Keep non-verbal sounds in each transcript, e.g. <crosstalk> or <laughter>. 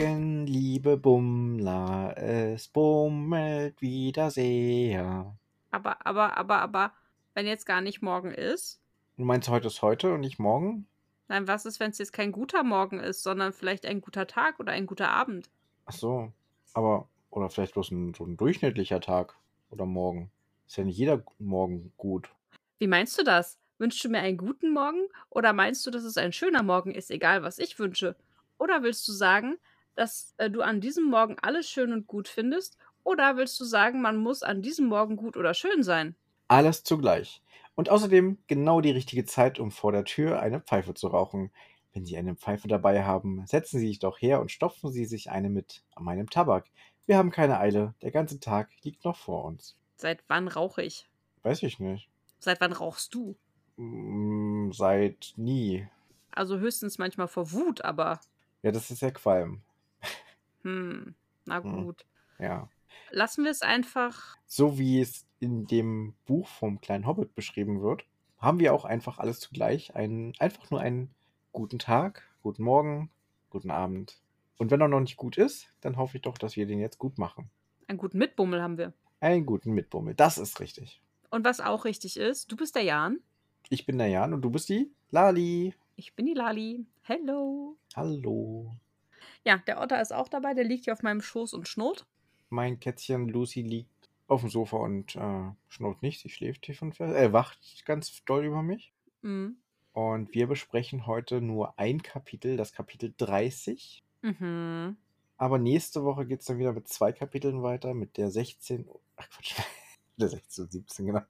Morgen, liebe Bummler, es bummelt wieder sehr. Aber, aber, aber, aber, wenn jetzt gar nicht morgen ist? Du meinst, heute ist heute und nicht morgen? Nein, was ist, wenn es jetzt kein guter Morgen ist, sondern vielleicht ein guter Tag oder ein guter Abend? Ach so, aber, oder vielleicht bloß ein, so ein durchschnittlicher Tag oder Morgen. Ist ja nicht jeder Morgen gut. Wie meinst du das? Wünschst du mir einen guten Morgen oder meinst du, dass es ein schöner Morgen ist, egal was ich wünsche? Oder willst du sagen, dass äh, du an diesem Morgen alles schön und gut findest? Oder willst du sagen, man muss an diesem Morgen gut oder schön sein? Alles zugleich. Und außerdem genau die richtige Zeit, um vor der Tür eine Pfeife zu rauchen. Wenn Sie eine Pfeife dabei haben, setzen Sie sich doch her und stopfen Sie sich eine mit an meinem Tabak. Wir haben keine Eile, der ganze Tag liegt noch vor uns. Seit wann rauche ich? Weiß ich nicht. Seit wann rauchst du? Mm, Seit nie. Also höchstens manchmal vor Wut, aber Ja, das ist ja Qualm. Hm, na Hm. gut. Ja. Lassen wir es einfach. So wie es in dem Buch vom kleinen Hobbit beschrieben wird, haben wir auch einfach alles zugleich. Einen, einfach nur einen guten Tag, guten Morgen, guten Abend. Und wenn er noch nicht gut ist, dann hoffe ich doch, dass wir den jetzt gut machen. Einen guten Mitbummel haben wir. Einen guten Mitbummel. Das ist richtig. Und was auch richtig ist, du bist der Jan. Ich bin der Jan und du bist die Lali. Ich bin die Lali. Hello. Hallo. Ja, der Otter ist auch dabei. Der liegt hier auf meinem Schoß und schnurrt. Mein Kätzchen Lucy liegt auf dem Sofa und äh, schnurrt nicht. Sie schläft tief und fest. Äh, wacht ganz doll über mich. Mhm. Und wir besprechen heute nur ein Kapitel, das Kapitel 30. Mhm. Aber nächste Woche geht es dann wieder mit zwei Kapiteln weiter, mit der 16. Ach Quatsch, <laughs> der 16 und 17, genau.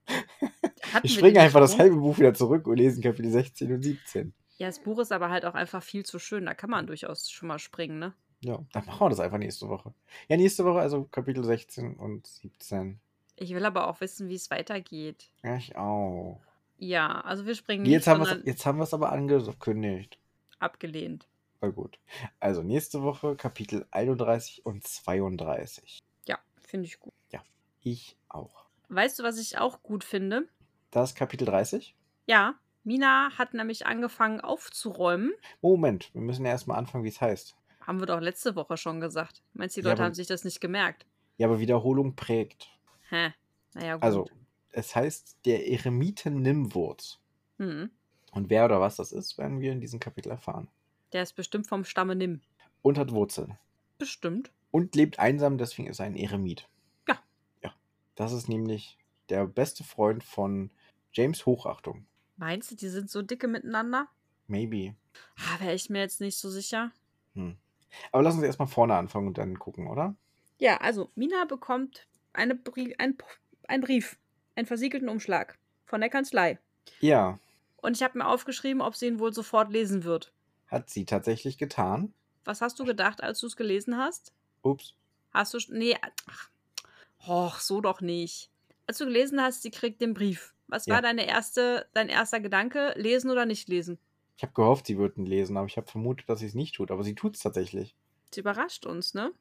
Hatten Ich springe einfach das halbe Buch wieder zurück und lesen Kapitel 16 und 17. Ja, das Buch ist aber halt auch einfach viel zu schön. Da kann man durchaus schon mal springen, ne? Ja, dann machen wir das einfach nächste Woche. Ja, nächste Woche also Kapitel 16 und 17. Ich will aber auch wissen, wie es weitergeht. Ja, ich auch. Ja, also wir springen Jetzt nicht, haben, sondern jetzt haben wir es aber angekündigt. abgelehnt. Voll gut. Also nächste Woche Kapitel 31 und 32. Ja, finde ich gut. Ich auch. Weißt du, was ich auch gut finde? Das Kapitel 30? Ja, Mina hat nämlich angefangen aufzuräumen. Moment, wir müssen ja erstmal anfangen, wie es heißt. Haben wir doch letzte Woche schon gesagt. Meinst du, die Ja, Leute aber- haben sich das nicht gemerkt? Ja, aber Wiederholung prägt. Hä? Naja, gut. Also, es heißt der Eremiten Nimwurz. Hm. Und wer oder was das ist, werden wir in diesem Kapitel erfahren. Der ist bestimmt vom Stamme Nimm. Und hat Wurzeln. Bestimmt. Und lebt einsam, deswegen ist er ein Eremit. Ja. Ja. Das ist nämlich der beste Freund von James Hochachtung. Meinst du, die sind so dicke miteinander? Maybe. Ah, Wäre ich mir jetzt nicht so sicher. Hm. Aber lass uns erstmal vorne anfangen und dann gucken, oder? Ja, also Mina bekommt eine Brie ein, ein Brief, einen versiegelten Umschlag von der Kanzlei. Ja, Und ich habe mir aufgeschrieben, ob sie ihn wohl sofort lesen wird. hat sie tatsächlich getan. Was hast du gedacht, als du es gelesen hast? Ups. Hast du. Nee. Ach, och, so doch nicht. Als du gelesen hast, sie kriegt den Brief. Was Ja. war deine erste, dein erster Gedanke? Lesen oder nicht lesen? Ich habe gehofft, sie würde ihn lesen, aber ich habe vermutet, dass sie es nicht tut. Aber sie tut es tatsächlich. Sie überrascht uns, ne?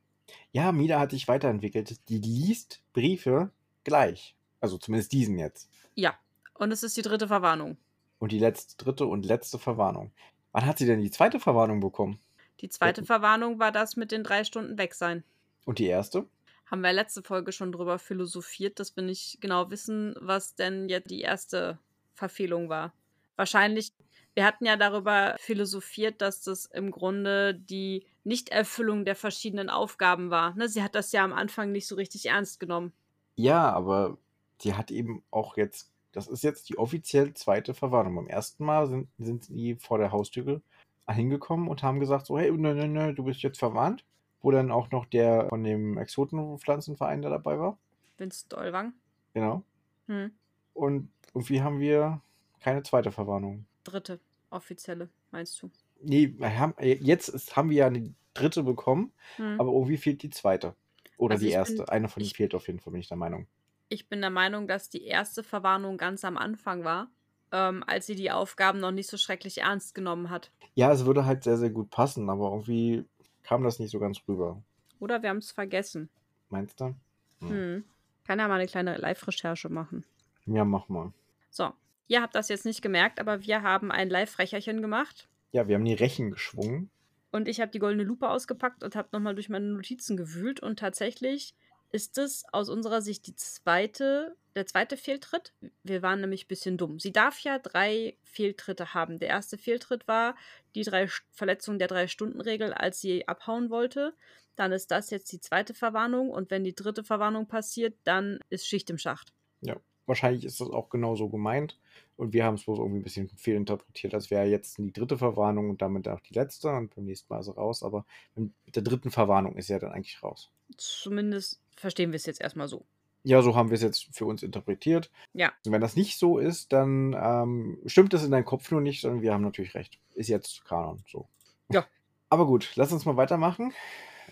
Ja, Mida hat sich weiterentwickelt. Die liest Briefe gleich. Also zumindest diesen jetzt. Ja. Und es ist die dritte Verwarnung. Und die letzte, dritte und letzte Verwarnung. Wann hat sie denn die zweite Verwarnung bekommen? Die zweite Verwarnung war das mit den drei Stunden weg sein. Und die erste? Haben wir letzte Folge schon drüber philosophiert, dass wir nicht genau wissen, was denn jetzt die erste Verfehlung war. Wahrscheinlich, wir hatten ja darüber philosophiert, dass das im Grunde die Nichterfüllung der verschiedenen Aufgaben war. Ne, sie hat das ja am Anfang nicht so richtig ernst genommen. Ja, aber sie hat eben auch jetzt, das ist jetzt die offiziell zweite Verwarnung. Beim ersten Mal sind, sind sie vor der Haustür hingekommen und haben gesagt so, hey, nö, nö, nö, du bist jetzt verwarnt. Wo dann auch noch der von dem Exotenpflanzenverein, der dabei war. Vincent Olwang. Genau. Hm. Und irgendwie haben wir keine zweite Verwarnung. Dritte offizielle, meinst du? Nee, haben, jetzt ist, haben wir ja eine dritte bekommen, Hm. aber irgendwie fehlt die zweite. Oder Also die erste. bin- Eine von denen fehlt auf jeden Fall, bin ich der Meinung. Ich bin der Meinung, dass die erste Verwarnung ganz am Anfang war, ähm, als sie die Aufgaben noch nicht so schrecklich ernst genommen hat. Ja, es würde halt sehr, sehr gut passen, aber irgendwie kam das nicht so ganz rüber. Oder wir haben es vergessen. Meinst du? Hm. Hm. Kann ja mal eine kleine Live-Recherche machen. Ja, mach mal. So, ihr habt das jetzt nicht gemerkt, aber wir haben ein Live-Frecherchen gemacht. Ja, wir haben die Rechen geschwungen. Und ich habe die goldene Lupe ausgepackt und habe nochmal durch meine Notizen gewühlt. Und tatsächlich ist es aus unserer Sicht die zweite, der zweite Fehltritt. Wir waren nämlich ein bisschen dumm. Sie darf ja drei Fehltritte haben. Der erste Fehltritt war die drei Verletzung der Drei-Stunden-Regel, als sie abhauen wollte. Dann ist das jetzt die zweite Verwarnung. Und wenn die dritte Verwarnung passiert, dann ist Schicht im Schacht. Ja, wahrscheinlich ist das auch genau so gemeint. Und wir haben es bloß irgendwie ein bisschen fehlinterpretiert. Das wäre jetzt die dritte Verwarnung und damit auch die letzte. Und beim nächsten Mal ist er raus. Aber mit der dritten Verwarnung ist er dann eigentlich raus. Zumindest verstehen wir es jetzt erstmal so. Ja, so haben wir es jetzt für uns interpretiert. Ja. Und wenn das nicht so ist, dann ähm, stimmt das in deinem Kopf nur nicht, sondern wir haben natürlich recht. Ist jetzt Kanon so. Ja. Aber gut, lass uns mal weitermachen.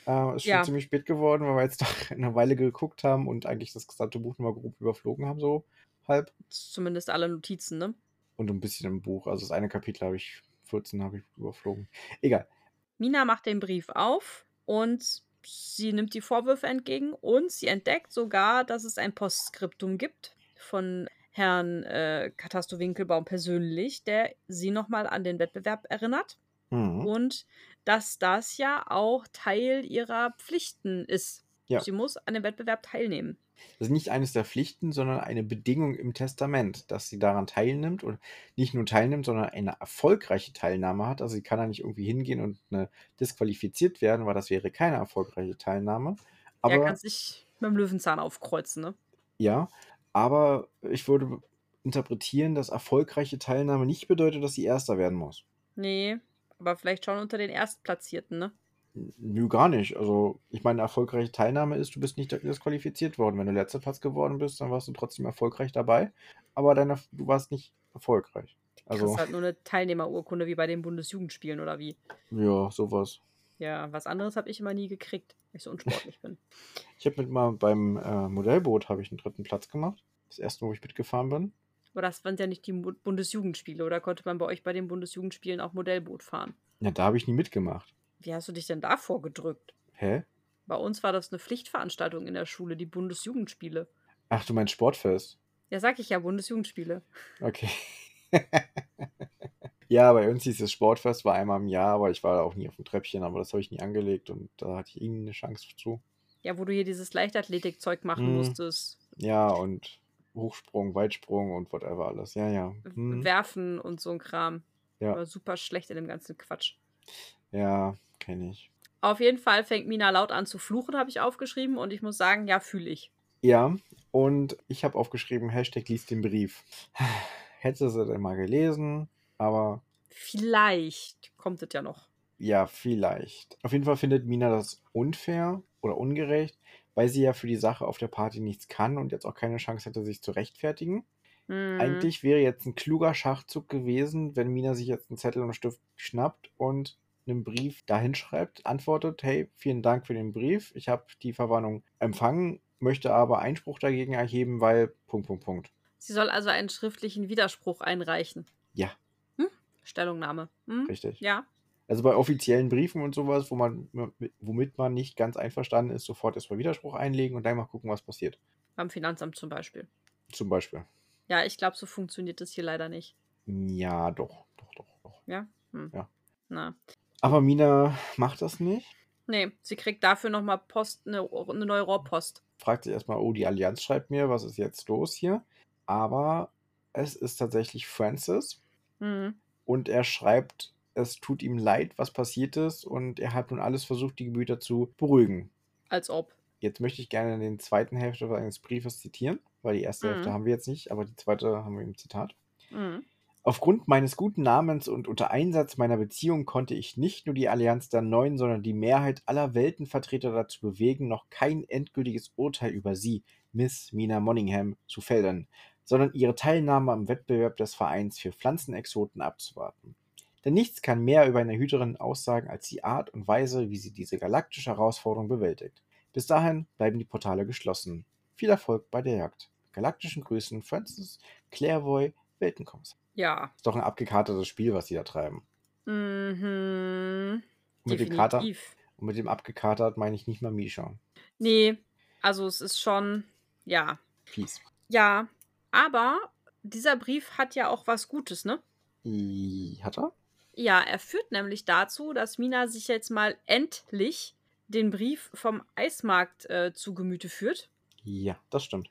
Äh, ist schon Ja. ziemlich spät geworden, weil wir jetzt <laughs> doch eine Weile geguckt haben und eigentlich das gesamte Buch nur mal grob überflogen haben, so halb. Zumindest alle Notizen, ne? Und ein bisschen im Buch. Also das eine Kapitel habe ich, 14 habe ich überflogen. Egal. Mina macht den Brief auf und sie nimmt die Vorwürfe entgegen und sie entdeckt sogar, dass es ein Postskriptum gibt von Herrn äh, Katasto Winkelbaum persönlich, der sie nochmal an den Wettbewerb erinnert Mhm. und dass das ja auch Teil ihrer Pflichten ist. Ja. Sie muss an dem Wettbewerb teilnehmen. Das ist nicht eines der Pflichten, sondern eine Bedingung im Testament, dass sie daran teilnimmt und nicht nur teilnimmt, sondern eine erfolgreiche Teilnahme hat. Also sie kann da nicht irgendwie hingehen und eine disqualifiziert werden, weil das wäre keine erfolgreiche Teilnahme. er Aber kann sich mit dem Löwenzahn aufkreuzen, ne? ja, aber ich würde interpretieren, dass erfolgreiche Teilnahme nicht bedeutet, dass sie Erster werden muss. Nee, aber vielleicht schon unter den Erstplatzierten, ne? Nö, gar nicht. Also, ich meine, erfolgreiche Teilnahme ist, du bist nicht disqualifiziert worden. Wenn du letzter Platz geworden bist, dann warst du trotzdem erfolgreich dabei, aber deine, du warst nicht erfolgreich. Also, kriegst halt nur eine Teilnehmerurkunde wie bei den Bundesjugendspielen oder wie. ja, sowas. Ja, was anderes habe ich immer nie gekriegt, weil ich so unsportlich bin. <laughs> Ich habe mit mal beim äh, Modellboot habe ich einen dritten Platz gemacht. Das erste, wo ich mitgefahren bin. Aber das waren ja nicht die Bundesjugendspiele, oder konnte man bei euch bei den Bundesjugendspielen auch Modellboot fahren? Ja, da habe ich nie mitgemacht. Wie hast du dich denn da vorgedrückt? Hä? Bei uns war das eine Pflichtveranstaltung in der Schule, die Bundesjugendspiele. Ach, du meinst Sportfest? Ja, sag ich ja, Bundesjugendspiele. Okay. <laughs> ja, bei uns hieß es Sportfest, war einmal im Jahr, aber ich war auch nie auf dem Treppchen, aber das habe ich nie angelegt und da hatte ich irgendwie eine Chance zu. Ja, wo du hier dieses Leichtathletikzeug machen Mhm. musstest. Ja, und Hochsprung, Weitsprung und whatever alles. Ja, ja. Hm. Werfen und so ein Kram. Ja. War super schlecht in dem ganzen Quatsch. Ja, kenne ich. Auf jeden Fall fängt Mina laut an zu fluchen, habe ich aufgeschrieben. Und ich muss sagen, ja, fühle ich. Ja, und ich habe aufgeschrieben, Hashtag liest den Brief. <sighs> Hätte sie denn mal gelesen, aber Vielleicht kommt es ja noch. ja, vielleicht. Auf jeden Fall findet Mina das unfair oder ungerecht, weil sie ja für die Sache auf der Party nichts kann und jetzt auch keine Chance hätte, sich zu rechtfertigen. Hm. Eigentlich wäre jetzt ein kluger Schachzug gewesen, wenn Mina sich jetzt einen Zettel und einen Stift schnappt und einen Brief dahin schreibt, antwortet, hey, vielen Dank für den Brief, ich habe die Verwarnung empfangen, möchte aber Einspruch dagegen erheben, weil Punkt, Punkt, Punkt. Sie soll also einen schriftlichen Widerspruch einreichen. Ja. Hm? Stellungnahme. Hm? Richtig. Ja. Also bei offiziellen Briefen und sowas, wo man, womit man nicht ganz einverstanden ist, sofort erstmal Widerspruch einlegen und dann mal gucken, was passiert. Beim Finanzamt zum Beispiel. Zum Beispiel. Ja, ich glaube, so funktioniert das hier leider nicht. Ja, doch, doch, doch, doch. Ja? Hm. Ja. Na. Aber Mina macht das nicht. Nee, sie kriegt dafür nochmal Post, eine, eine neue Rohrpost. fragt sich erstmal, oh, die Allianz schreibt mir, was ist jetzt los hier? Aber es ist tatsächlich Francis Mhm. und er schreibt, es tut ihm leid, was passiert ist und er hat nun alles versucht, die Gemüter zu beruhigen. Als ob. Jetzt möchte ich gerne den zweiten Hälfte eines Briefes zitieren, weil die erste Mhm. Hälfte haben wir jetzt nicht, aber die zweite haben wir im Zitat. Mhm. Aufgrund meines guten Namens und unter Einsatz meiner Beziehung konnte ich nicht nur die Allianz der Neuen, sondern die Mehrheit aller Weltenvertreter dazu bewegen, noch kein endgültiges Urteil über sie, Miss Mina Monningham, zu fällen, sondern ihre Teilnahme am Wettbewerb des Vereins für Pflanzenexoten abzuwarten. Denn nichts kann mehr über eine Hüterin aussagen als die Art und Weise, wie sie diese galaktische Herausforderung bewältigt. Bis dahin bleiben die Portale geschlossen. Viel Erfolg bei der Jagd. Galaktischen Grüßen, Francis Clairvoy, Weltenkommissar. Ja. Ist doch ein abgekartetes Spiel, was die da treiben. Mhm. Und mit dem, Kater, und mit dem abgekatert meine ich nicht mal Misha. Nee, also es ist schon, ja. Fies. Ja, aber dieser Brief hat ja auch was Gutes, ne? I- Hat er? Ja, er führt nämlich dazu, dass Mina sich jetzt mal endlich den Brief vom Eismarkt äh, zu Gemüte führt. Ja, das stimmt.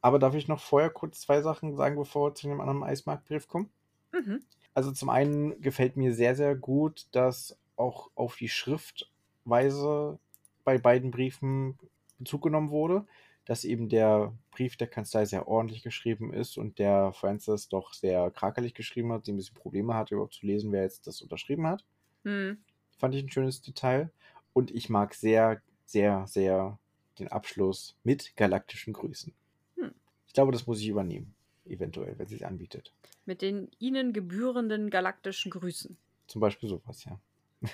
Aber darf ich noch vorher kurz zwei Sachen sagen, bevor wir zu dem anderen Eismarktbrief kommen? Mhm. Also zum einen gefällt mir sehr, sehr gut, dass auch auf die Schriftweise bei beiden Briefen Bezug genommen wurde, dass eben der Brief der Kanzlei sehr ordentlich geschrieben ist und der Francis doch sehr krakelig geschrieben hat, die ein bisschen Probleme hatte, überhaupt zu lesen, wer jetzt das unterschrieben hat. Hm. Fand ich ein schönes Detail. Und ich mag sehr, sehr, sehr den Abschluss mit galaktischen Grüßen. Hm. Ich glaube, das muss ich übernehmen, eventuell, wenn sie es anbietet. Mit den ihnen gebührenden galaktischen Grüßen. Zum Beispiel sowas, ja. <laughs>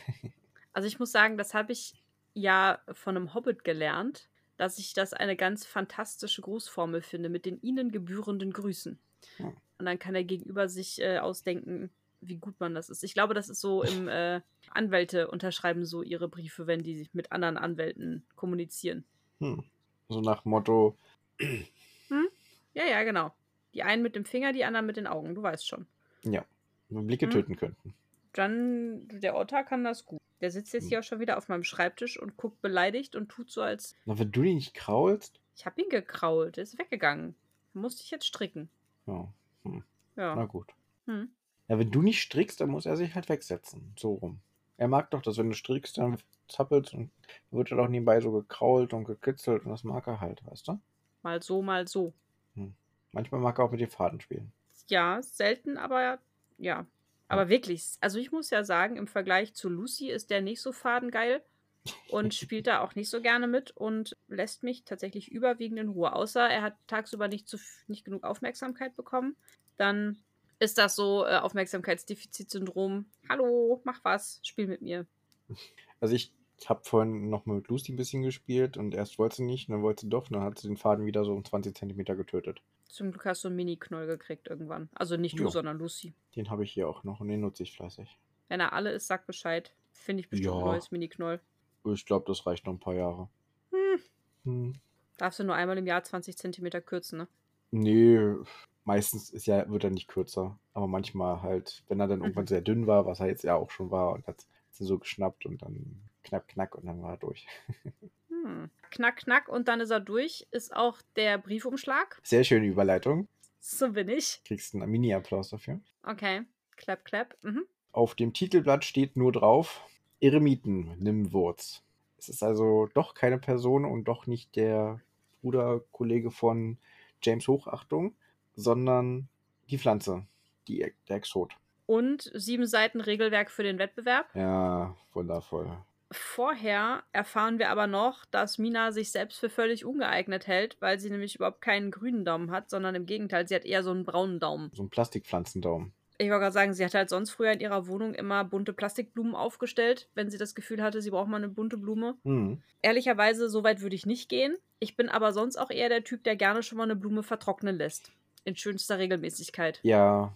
Also ich muss sagen, das habe ich ja von einem Hobbit gelernt, dass ich das eine ganz fantastische Grußformel finde, mit den ihnen gebührenden Grüßen. Hm. Und dann kann der Gegenüber sich äh, ausdenken, wie gut man das ist. Ich glaube, das ist so <laughs> im äh, Anwälte unterschreiben so ihre Briefe, wenn die mit anderen Anwälten kommunizieren. Hm. So nach Motto, Hm? Ja, ja, genau. Die einen mit dem Finger, die anderen mit den Augen, du weißt schon. ja, wenn Blicke Hm. töten könnten. Dann, der Otter kann das gut. Der sitzt jetzt Hm. hier auch schon wieder auf meinem Schreibtisch und guckt beleidigt und tut so, als Na, wenn du die nicht kraulst, ich habe ihn gekrault. Der ist weggegangen. Musste ich jetzt stricken. ja, hm. Ja. na gut. Hm. Ja, wenn du nicht strickst, dann muss er sich halt wegsetzen. So rum. Er mag doch das, wenn du strickst, dann zappelst und wird er doch nebenbei so gekrault und gekitzelt und das mag er halt, weißt du? Mal so, mal so. Manchmal mag er auch mit den Faden spielen. Ja, selten, aber ja. Aber wirklich, also ich muss ja sagen, im Vergleich zu Lucy ist der nicht so fadengeil und <laughs> spielt da auch nicht so gerne mit und lässt mich tatsächlich überwiegend in Ruhe. Außer er hat tagsüber nicht, zu, nicht genug Aufmerksamkeit bekommen. Dann ist das so äh, Aufmerksamkeitsdefizitsyndrom. Hallo, mach was, spiel mit mir. Also ich habe vorhin noch mal mit Lucy ein bisschen gespielt und erst wollte sie nicht dann wollte sie doch dann hat sie den Faden wieder so um 20 Zentimeter getötet. Zum Glück hast du einen Mini-Knoll gekriegt irgendwann. Also nicht du, Jo. sondern Lucy. Den habe ich hier auch noch und den nutze ich fleißig. Wenn er alle ist, sag Bescheid. Finde ich bestimmt ein Ja. neues Mini-Knoll. Ich glaube, das reicht noch ein paar Jahre. Hm. Hm. Darfst du nur einmal im Jahr 20 Zentimeter kürzen, ne? Nee, meistens ist ja, wird er nicht kürzer. Aber manchmal halt, wenn er dann irgendwann Mhm. sehr dünn war, was er jetzt ja auch schon war, und hat sie so geschnappt und dann knapp, knack und dann war er durch. <laughs> Hm. Knack, knack und dann ist er durch. Ist auch der Briefumschlag. Sehr schöne Überleitung. So bin ich. Kriegst einen Mini-Applaus dafür. Okay. Clap, clap. Mhm. Auf dem Titelblatt steht nur drauf: Eremiten, nimm Wurz. Es ist also doch keine Person und doch nicht der Bruderkollege von James Hochachtung, sondern die Pflanze, die, der Exot. Und sieben Seiten Regelwerk für den Wettbewerb. Ja, wundervoll. Vorher erfahren wir aber noch, dass Mina sich selbst für völlig ungeeignet hält, weil sie nämlich überhaupt keinen grünen Daumen hat, sondern im Gegenteil, sie hat eher so einen braunen Daumen. So ein Plastikpflanzendaumen. Ich wollte gerade sagen, sie hat halt sonst früher in ihrer Wohnung immer bunte Plastikblumen aufgestellt, wenn sie das Gefühl hatte, sie braucht mal eine bunte Blume. Hm. Ehrlicherweise, so weit würde ich nicht gehen. Ich bin aber sonst auch eher der Typ, der gerne schon mal eine Blume vertrocknen lässt. In schönster Regelmäßigkeit. Ja,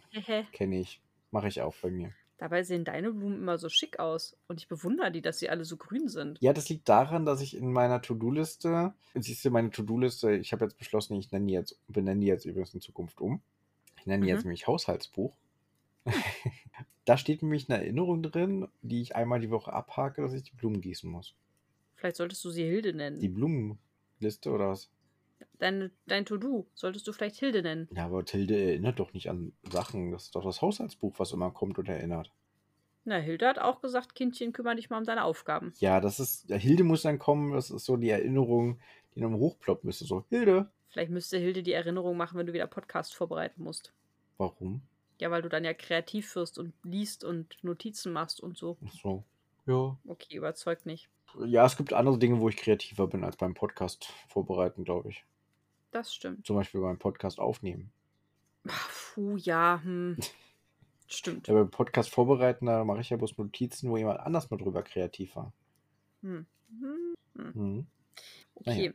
kenne ich. Mache ich auch bei mir. Dabei sehen deine Blumen immer so schick aus. Und ich bewundere die, dass sie alle so grün sind. Ja, das liegt daran, dass ich in meiner To-Do-Liste, siehst du, meine To-Do-Liste, ich habe jetzt beschlossen, ich nenne die jetzt, benenne die jetzt übrigens in Zukunft um. Ich nenne die Mhm. jetzt nämlich Haushaltsbuch. <laughs> da steht nämlich eine Erinnerung drin, die ich einmal die Woche abhake, dass ich die Blumen gießen muss. Vielleicht solltest du sie Hilde nennen. Die Blumenliste oder was? Dein, dein To-Do solltest du vielleicht Hilde nennen. Ja, aber Tilde erinnert doch nicht an Sachen. Das ist doch das Haushaltsbuch, was immer kommt und erinnert. Na, Hilde hat auch gesagt, Kindchen, kümmere dich mal um deine Aufgaben. Ja, das ist, ja, Hilde muss dann kommen, das ist so die Erinnerung, die dann hochploppen müsste. So, Hilde. Vielleicht müsste Hilde die Erinnerung machen, wenn du wieder Podcast vorbereiten musst. Warum? Ja, weil du dann ja kreativ wirst und liest und Notizen machst und so. Ach so. Ja. Okay, überzeugt nicht. Ja, es gibt andere Dinge, wo ich kreativer bin als beim Podcast vorbereiten, glaube ich. Das stimmt. Zum Beispiel beim Podcast aufnehmen. Puh, ja, hm. <laughs> Stimmt. Ja, beim Podcast vorbereiten, da mache ich ja bloß Notizen, wo jemand anders mal drüber kreativ war. Hm. Hm. hm. Okay.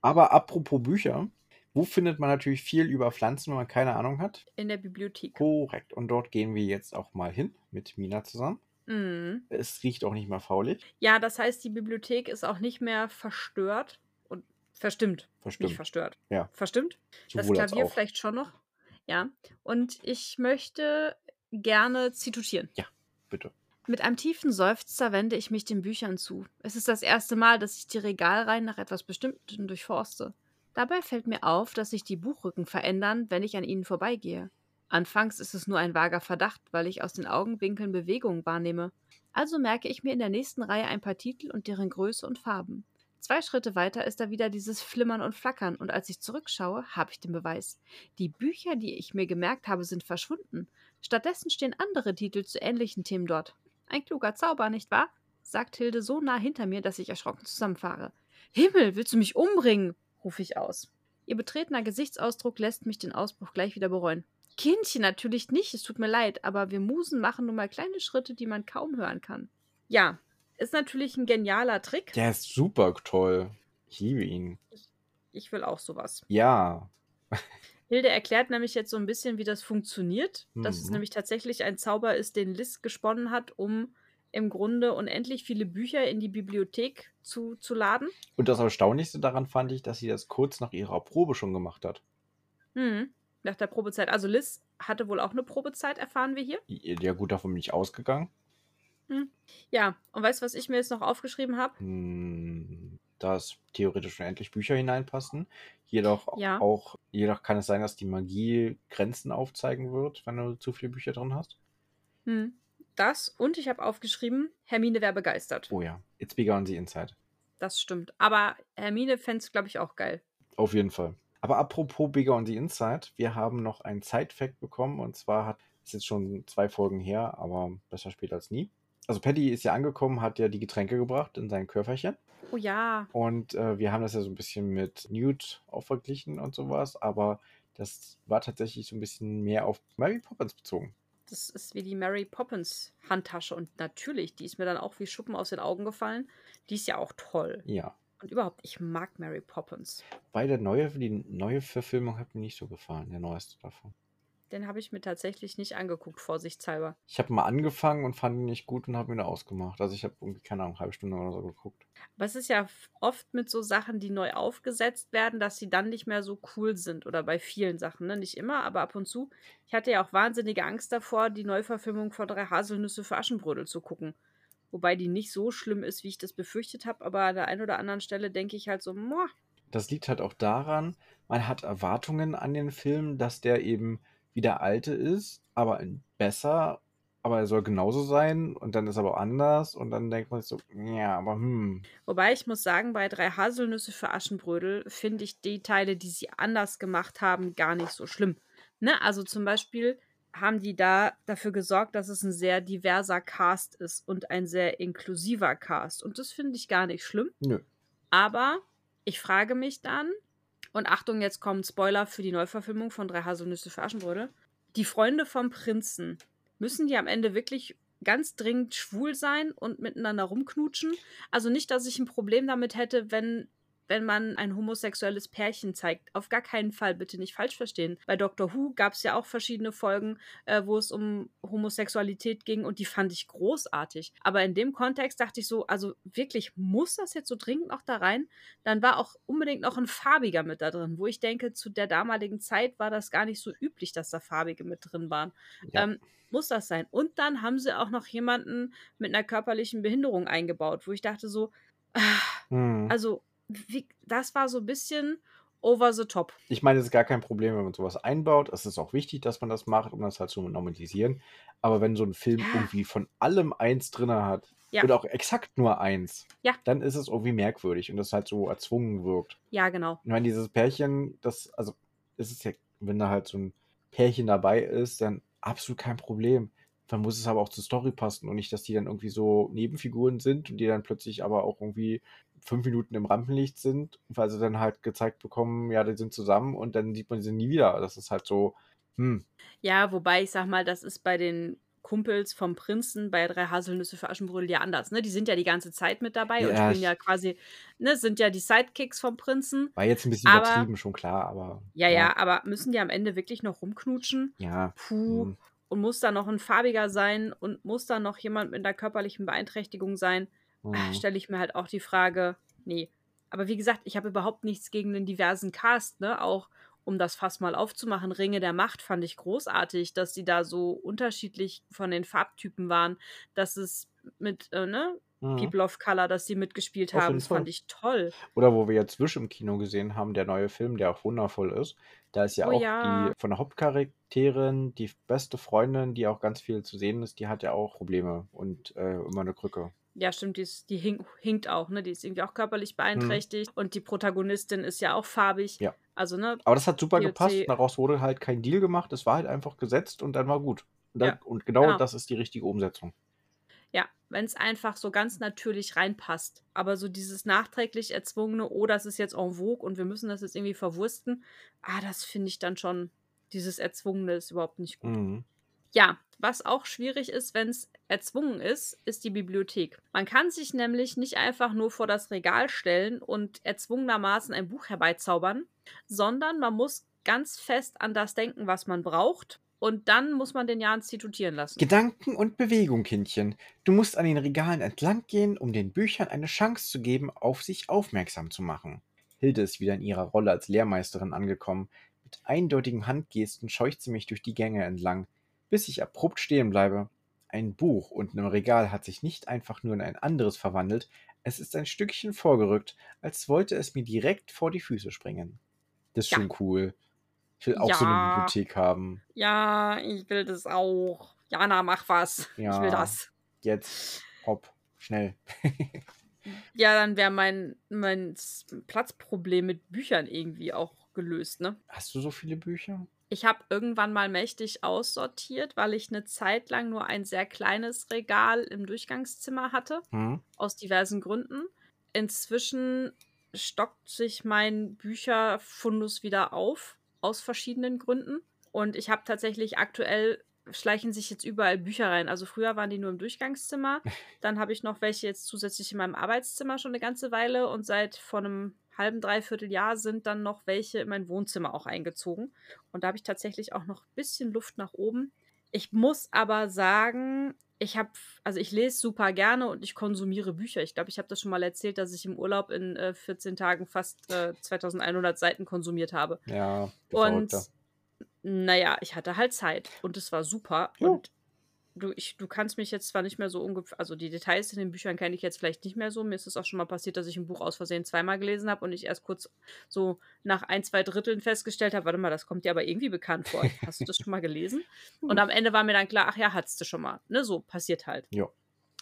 Aber apropos Bücher, wo findet man natürlich viel über Pflanzen, wenn man keine Ahnung hat? In der Bibliothek. Korrekt. Und dort gehen wir jetzt auch mal hin mit Mina zusammen. Mhm. Es riecht auch nicht mehr faulig. Ja, das heißt, die Bibliothek ist auch nicht mehr verstört verstimmt. Verstimmt. Nicht verstört. Ja. Verstimmt? Das Sowohl als Klavier vielleicht schon noch. Ja. Und ich möchte gerne zitieren. bitte. Mit einem tiefen Seufzer wende ich mich den Büchern zu. Es ist das erste Mal, dass ich die Regalreihen nach etwas Bestimmtem durchforste. Dabei fällt mir auf, dass sich die Buchrücken verändern, wenn ich an ihnen vorbeigehe. Anfangs ist es nur ein vager Verdacht, weil ich aus den Augenwinkeln Bewegungen wahrnehme. Also merke ich mir in der nächsten Reihe ein paar Titel und deren Größe und Farben. Zwei Schritte weiter ist da wieder dieses Flimmern und Flackern, und als ich zurückschaue, habe ich den Beweis. Die Bücher, die ich mir gemerkt habe, sind verschwunden. Stattdessen stehen andere Titel zu ähnlichen Themen dort. Ein kluger Zauber, nicht wahr? sagt Hilde so nah hinter mir, dass ich erschrocken zusammenfahre. Himmel, willst du mich umbringen? rufe ich aus. Ihr betretener Gesichtsausdruck lässt mich den Ausbruch gleich wieder bereuen. Kindchen, natürlich nicht, es tut mir leid, aber wir Musen machen nun mal kleine Schritte, die man kaum hören kann. Ja, ist natürlich ein genialer Trick. Der ist super toll. Ich liebe ihn. Ich, ich will auch sowas. Ja. <laughs> Hilde erklärt nämlich jetzt so ein bisschen, wie das funktioniert. Dass es Mhm. nämlich tatsächlich ein Zauber ist, den Liz gesponnen hat, um im Grunde unendlich viele Bücher in die Bibliothek zu, zu laden. Und das Erstaunlichste daran fand ich, dass sie das kurz nach ihrer Probe schon gemacht hat. Hm, nach der Probezeit. Also Liz hatte wohl auch eine Probezeit, erfahren wir hier. Ja, gut, davon bin ich ausgegangen. Ja, und weißt du, was ich mir jetzt noch aufgeschrieben habe? Hm, Dass theoretisch unendlich Bücher hineinpassen. Jedoch Ja. auch, jedoch kann es sein, dass die Magie Grenzen aufzeigen wird, wenn du zu viele Bücher drin hast. Hm, das und ich habe aufgeschrieben, Hermine wäre begeistert. Oh ja, It's Bigger on the Inside. Das stimmt. Aber Hermine fände es, glaube ich, auch geil. Auf jeden Fall. Aber apropos Bigger on the Inside, wir haben noch einen Side-Fact bekommen und zwar hat es jetzt schon zwei Folgen her, aber besser später als nie. Also Paddy ist ja angekommen, hat ja die Getränke gebracht in sein Köfferchen Oh ja. und äh, wir haben das ja so ein bisschen mit Newt auch verglichen und sowas, aber das war tatsächlich so ein bisschen mehr auf Mary Poppins bezogen. Das ist wie die Mary Poppins Handtasche. Und natürlich, die ist mir dann auch wie Schuppen aus den Augen gefallen. Die ist ja auch toll. Ja. Und überhaupt, ich mag Mary Poppins. Bei der neue, die neue Verfilmung hat mir nicht so gefallen, der neueste davon. Den habe ich mir tatsächlich nicht angeguckt, vorsichtshalber. Ich habe mal angefangen und fand ihn nicht gut und habe ihn ausgemacht. Also ich habe irgendwie, keine Ahnung, eine halbe Stunde oder so geguckt. Aber es ist ja oft mit so Sachen, die neu aufgesetzt werden, dass sie dann nicht mehr so cool sind. Oder bei vielen Sachen, ne? Nicht immer, aber ab und zu. Ich hatte ja auch wahnsinnige Angst davor, die Neuverfilmung von Drei Haselnüsse für Aschenbrödel zu gucken. Wobei die nicht so schlimm ist, wie ich das befürchtet habe, aber an der einen oder anderen Stelle denke ich halt so, moah, Das liegt halt auch daran, man hat Erwartungen an den Film, dass der eben wie der alte ist, aber in besser, aber er soll genauso sein und dann ist er aber anders und dann denkt man sich so, ja, aber hm. Wobei ich muss sagen, bei drei Haselnüsse für Aschenbrödel finde ich die Teile, die sie anders gemacht haben, gar nicht so schlimm. Ne? Also zum Beispiel haben die da dafür gesorgt, dass es ein sehr diverser Cast ist und ein sehr inklusiver Cast. Und das finde ich gar nicht schlimm. Nö. Aber ich frage mich dann, und Achtung, jetzt kommt Spoiler für die Neuverfilmung von Drei Haselnüsse für Aschenbrödel. Die Freunde vom Prinzen, müssen die am Ende wirklich ganz dringend schwul sein und miteinander rumknutschen? Also nicht, dass ich ein Problem damit hätte, wenn, wenn man ein homosexuelles Pärchen zeigt. Auf gar keinen Fall, bitte nicht falsch verstehen. Bei Doctor Who gab es ja auch verschiedene Folgen, äh, wo es um Homosexualität ging und die fand ich großartig. Aber in dem Kontext dachte ich so, also wirklich, muss das jetzt so dringend noch da rein? Dann war auch unbedingt noch ein farbiger mit da drin, wo ich denke, zu der damaligen Zeit war das gar nicht so üblich, dass da farbige mit drin waren. Ja. Ähm, muss das sein? Und dann haben sie auch noch jemanden mit einer körperlichen Behinderung eingebaut, wo ich dachte so, ah, Hm. also wie, das war so ein bisschen over the top. Ich meine, es ist gar kein Problem, wenn man sowas einbaut. Es ist auch wichtig, dass man das macht, um das halt zu normalisieren. Aber wenn so ein Film Ja. irgendwie von allem eins drin hat Ja. und auch exakt nur eins, Ja. dann ist es irgendwie merkwürdig und das halt so erzwungen wirkt. Ja, genau. Ich meine, dieses Pärchen, das, also, es ist ja, wenn da halt so ein Pärchen dabei ist, dann absolut kein Problem. Dann muss es aber auch zur Story passen und nicht, dass die dann irgendwie so Nebenfiguren sind und die dann plötzlich aber auch irgendwie fünf Minuten im Rampenlicht sind, weil sie dann halt gezeigt bekommen, ja, die sind zusammen und dann sieht man sie nie wieder. Das ist halt so, hm, Ja, wobei ich sag mal, das ist bei den Kumpels vom Prinzen bei drei Haselnüsse für Aschenbrödel ja anders. Ne? Die sind ja die ganze Zeit mit dabei und Ja, spielen ich- ja quasi, ne, sind ja die Sidekicks vom Prinzen. war jetzt ein bisschen Aber- übertrieben, schon klar, aber. Ja, ja, aber müssen die am Ende wirklich noch rumknutschen? Ja. Puh. hm. Und muss da noch ein farbiger sein und muss da noch jemand mit einer körperlichen Beeinträchtigung sein? Hm. stelle ich mir halt auch die Frage, nee. Aber wie gesagt, ich habe überhaupt nichts gegen einen diversen Cast, ne? Auch um das Fass mal aufzumachen, Ringe der Macht fand ich großartig, dass die da so unterschiedlich von den Farbtypen waren, dass es mit, äh, ne, Mhm. People of Color, dass die mitgespielt Auf haben. Das fand ich toll. Oder wo wir jetzt Wish im Kino gesehen haben, der neue Film, der auch wundervoll ist. Da ist ja Oh auch ja. die von der Hauptcharakterin, die beste Freundin, die auch ganz viel zu sehen ist, die hat ja auch Probleme und äh, immer eine Krücke. Ja, stimmt, die, ist, die hink, hinkt auch, ne? Die ist irgendwie auch körperlich beeinträchtigt. Und die Protagonistin ist ja auch farbig. Ja. Also, ne? Aber das hat super POC. gepasst. Daraus wurde halt kein Deal gemacht. Es war halt einfach gesetzt und dann war gut. Und, dann, Ja, und genau genau. das ist die richtige Umsetzung. Ja, wenn es einfach so ganz natürlich reinpasst. Aber so dieses nachträglich erzwungene, oh, das ist jetzt en vogue und wir müssen das jetzt irgendwie verwursten, ah, das finde ich dann schon, dieses Erzwungene ist überhaupt nicht gut. Mhm. Ja, was auch schwierig ist, wenn es erzwungen ist, ist die Bibliothek. Man kann sich nämlich nicht einfach nur vor das Regal stellen und erzwungenermaßen ein Buch herbeizaubern, sondern man muss ganz fest an das denken, was man braucht. Und dann muss man den Jan zitutieren lassen. Gedanken und Bewegung, Kindchen. Du musst an den Regalen entlang gehen, um den Büchern eine Chance zu geben, auf sich aufmerksam zu machen. Hilde ist wieder in ihrer Rolle als Lehrmeisterin angekommen. Mit eindeutigen Handgesten scheucht sie mich durch die Gänge entlang, bis ich abrupt stehen bleibe. Ein Buch unten im Regal hat sich nicht einfach nur in ein anderes verwandelt, es ist ein Stückchen vorgerückt, als wollte es mir direkt vor die Füße springen. Das ist Ja. schon cool. Ich will auch so eine Ja. Bibliothek haben. Ja, ich will das auch. Jana, mach was. Ich will Ja. das. Jetzt, hopp, schnell. <laughs> Ja, dann wäre mein, mein Platzproblem mit Büchern irgendwie auch gelöst, ne? Hast du so viele Bücher? Ich habe irgendwann mal mächtig aussortiert, weil ich eine Zeit lang nur ein sehr kleines Regal im Durchgangszimmer hatte, Hm? aus diversen Gründen. Inzwischen stockt sich mein Bücherfundus wieder auf, aus verschiedenen Gründen. Und ich habe tatsächlich aktuell schleichen sich jetzt überall Bücher rein. Also früher waren die nur im Durchgangszimmer. <laughs> Dann habe ich noch welche jetzt zusätzlich in meinem Arbeitszimmer schon eine ganze Weile. Und seit vor einem halben, dreiviertel Jahr sind dann noch welche in mein Wohnzimmer auch eingezogen. Und da habe ich tatsächlich auch noch ein bisschen Luft nach oben. Ich muss aber sagen, ich habe, also ich lese super gerne und ich konsumiere Bücher. Ich glaube, ich habe das schon mal erzählt, dass ich im Urlaub in äh, 14 Tagen fast äh, 2100 Seiten konsumiert habe. Ja, Und naja, ich hatte halt Zeit und es war super. Ja. Und du, ich, du kannst mich jetzt zwar nicht mehr so ungefähr, also die Details in den Büchern kenne ich jetzt vielleicht nicht mehr so. Mir ist es auch schon mal passiert, dass ich ein Buch aus Versehen zweimal gelesen habe und ich erst kurz so nach ein, zwei Dritteln festgestellt habe, warte mal, das kommt dir aber irgendwie bekannt vor. <laughs> Hast du das schon mal gelesen? Und am Ende war mir dann klar, ach ja, hattest du schon mal. Ne, so passiert halt. Ja.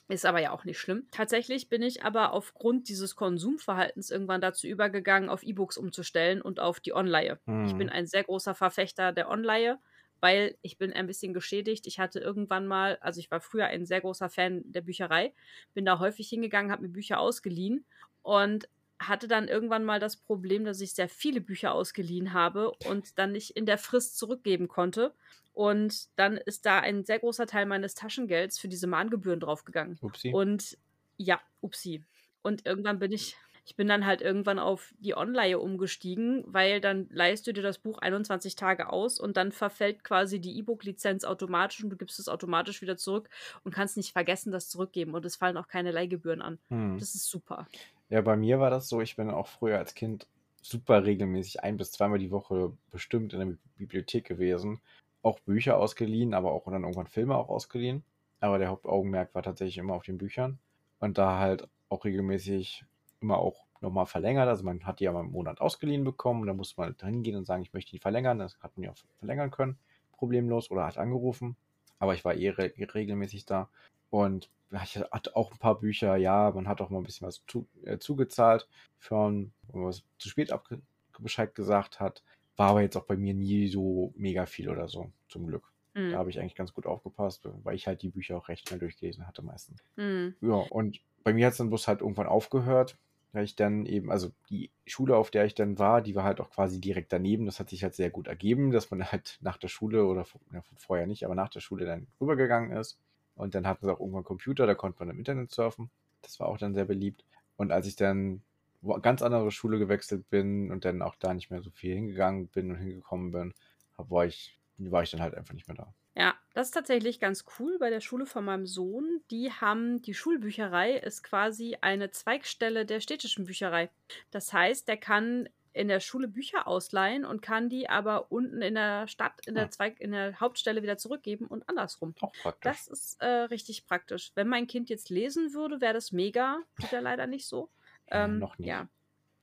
Ist aber ja auch nicht schlimm. Tatsächlich bin ich aber aufgrund dieses Konsumverhaltens irgendwann dazu übergegangen, auf E-Books umzustellen und auf die Online. Ich bin Hm. ein sehr großer Verfechter der Online, weil ich bin ein bisschen geschädigt. Ich hatte irgendwann mal, also ich war früher ein sehr großer Fan der Bücherei, bin da häufig hingegangen, habe mir Bücher ausgeliehen und hatte dann irgendwann mal das Problem, dass ich sehr viele Bücher ausgeliehen habe und dann nicht in der Frist zurückgeben konnte. Und dann ist da ein sehr großer Teil meines Taschengelds für diese Mahngebühren draufgegangen. Upsi. Und ja, upsi. Und irgendwann bin ich, ich bin dann halt irgendwann auf die Online umgestiegen, weil dann leihst du dir das Buch 21 Tage aus und dann verfällt quasi die E-Book-Lizenz automatisch und du gibst es automatisch wieder zurück und kannst nicht vergessen, das zurückgeben und es fallen auch keine Leihgebühren an. Hm. Das ist super. Ja, bei mir war das so, ich bin auch früher als Kind super regelmäßig ein bis zweimal die Woche bestimmt in der Bi- Bibliothek gewesen. Auch Bücher ausgeliehen, aber auch dann irgendwann Filme auch ausgeliehen. Aber der Hauptaugenmerk war tatsächlich immer auf den Büchern. Und da halt auch regelmäßig immer auch nochmal verlängert. Also man hat die ja mal im Monat ausgeliehen bekommen dann musste man halt hingehen und sagen, ich möchte die verlängern. Das hat man ja auch verlängern können, problemlos, oder hat angerufen. Aber ich war eh re regelmäßig da. Und ich hatte auch ein paar Bücher, ja, man hat auch mal ein bisschen was zu, äh, zugezahlt, für ein, wenn man was zu spät abge Bescheid gesagt hat. War aber jetzt auch bei mir nie so mega viel oder so, zum Glück. Da Mhm. habe ich eigentlich ganz gut aufgepasst, weil ich halt die Bücher auch recht schnell durchgelesen hatte meistens. Mhm. Ja, und bei mir hat es dann bloß halt irgendwann aufgehört, weil ich dann eben, also die Schule, auf der ich dann war, die war halt auch quasi direkt daneben. Das hat sich halt sehr gut ergeben, dass man <laughs> halt nach der Schule oder ja, vorher nicht, aber nach der Schule dann rübergegangen ist. Und dann hatten sie auch irgendwann Computer, da konnte man im Internet surfen. Das war auch dann sehr beliebt. Und als ich dann ganz andere Schule gewechselt bin und dann auch da nicht mehr so viel hingegangen bin und hingekommen bin, war, ich, war ich dann halt einfach nicht mehr da. Ja, das ist tatsächlich ganz cool bei der Schule von meinem Sohn. Die haben, die Schulbücherei ist quasi eine Zweigstelle der städtischen Bücherei. Das heißt, der kann in der Schule Bücher ausleihen und kann die aber unten in der Stadt, in der, Hm. Zweig, in der Hauptstelle wieder zurückgeben und andersrum. Auch praktisch. Das ist äh, richtig praktisch. Wenn mein Kind jetzt lesen würde, wäre das mega. Tut er leider nicht so. Ja, Ähm, noch nicht. Ja.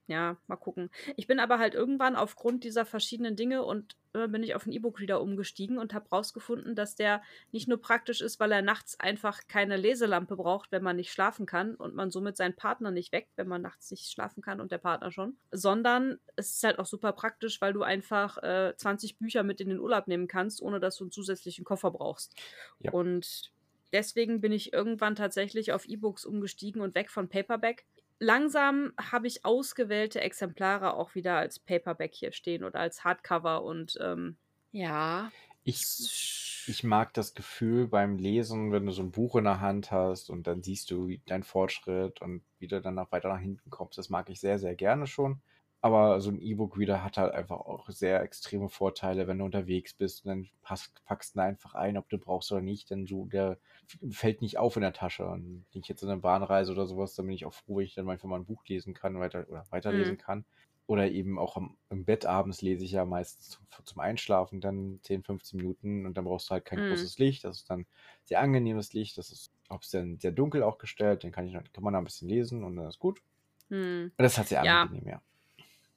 Ja, mal gucken. Ich bin aber halt irgendwann aufgrund dieser verschiedenen Dinge und äh, bin ich auf einen E-Book-Reader umgestiegen und habe rausgefunden, dass der nicht nur praktisch ist, weil er nachts einfach keine Leselampe braucht, wenn man nicht schlafen kann und man somit seinen Partner nicht weckt, wenn man nachts nicht schlafen kann und der Partner schon, sondern es ist halt auch super praktisch, weil du einfach äh, 20 Bücher mit in den Urlaub nehmen kannst, ohne dass du einen zusätzlichen Koffer brauchst. Ja. Und deswegen bin ich irgendwann tatsächlich auf E-Books umgestiegen und weg von Paperback. Langsam habe ich ausgewählte Exemplare auch wieder als Paperback hier stehen oder als Hardcover und ähm, ja. Ich, ich mag das Gefühl beim Lesen, wenn du so ein Buch in der Hand hast und dann siehst du deinen Fortschritt und wie du dann noch weiter nach hinten kommst. Das mag ich sehr, sehr gerne schon. Aber so ein E-Book-Reader hat halt einfach auch sehr extreme Vorteile, wenn du unterwegs bist und dann pass, packst du ihn einfach ein, ob du brauchst oder nicht, denn du, der fällt nicht auf in der Tasche. Und wenn ich jetzt in einer Bahnreise oder sowas, dann bin ich auch froh, wenn ich dann einfach mal ein Buch lesen kann weiter, oder weiterlesen Mhm. kann. Oder eben auch am, im Bett abends lese ich ja meistens zum, zum Einschlafen dann 10, 15 Minuten und dann brauchst du halt kein Mhm. großes Licht. Das ist dann sehr angenehmes Licht. Das ist, ob es dann sehr dunkel auch gestellt, dann kann, ich, kann man da ein bisschen lesen und dann ist gut. Hm, Und das halt sehr Ja. angenehm, ja.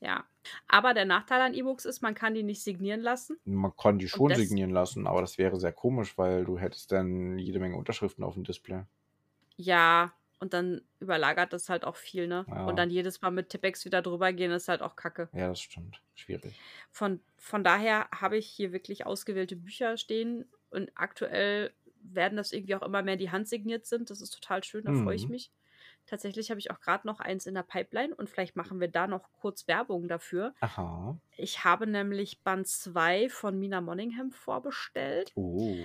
Ja. Aber der Nachteil an E-Books ist, man kann die nicht signieren lassen. Man kann die schon signieren lassen, aber das wäre sehr komisch, weil du hättest dann jede Menge Unterschriften auf dem Display. Ja, und dann überlagert das halt auch viel, ne? Ja. Und dann jedes Mal mit Tippex wieder drüber gehen, ist halt auch kacke. Ja, das stimmt. Schwierig. Von, von daher habe ich hier wirklich ausgewählte Bücher stehen und aktuell werden das irgendwie auch immer mehr, die handsigniert sind. Das ist total schön, da freue ich Mhm. mich. Tatsächlich habe ich auch gerade noch eins in der Pipeline und vielleicht machen wir da noch kurz Werbung dafür. Aha. Ich habe nämlich Band 2 von Mina Monningham vorbestellt Oh.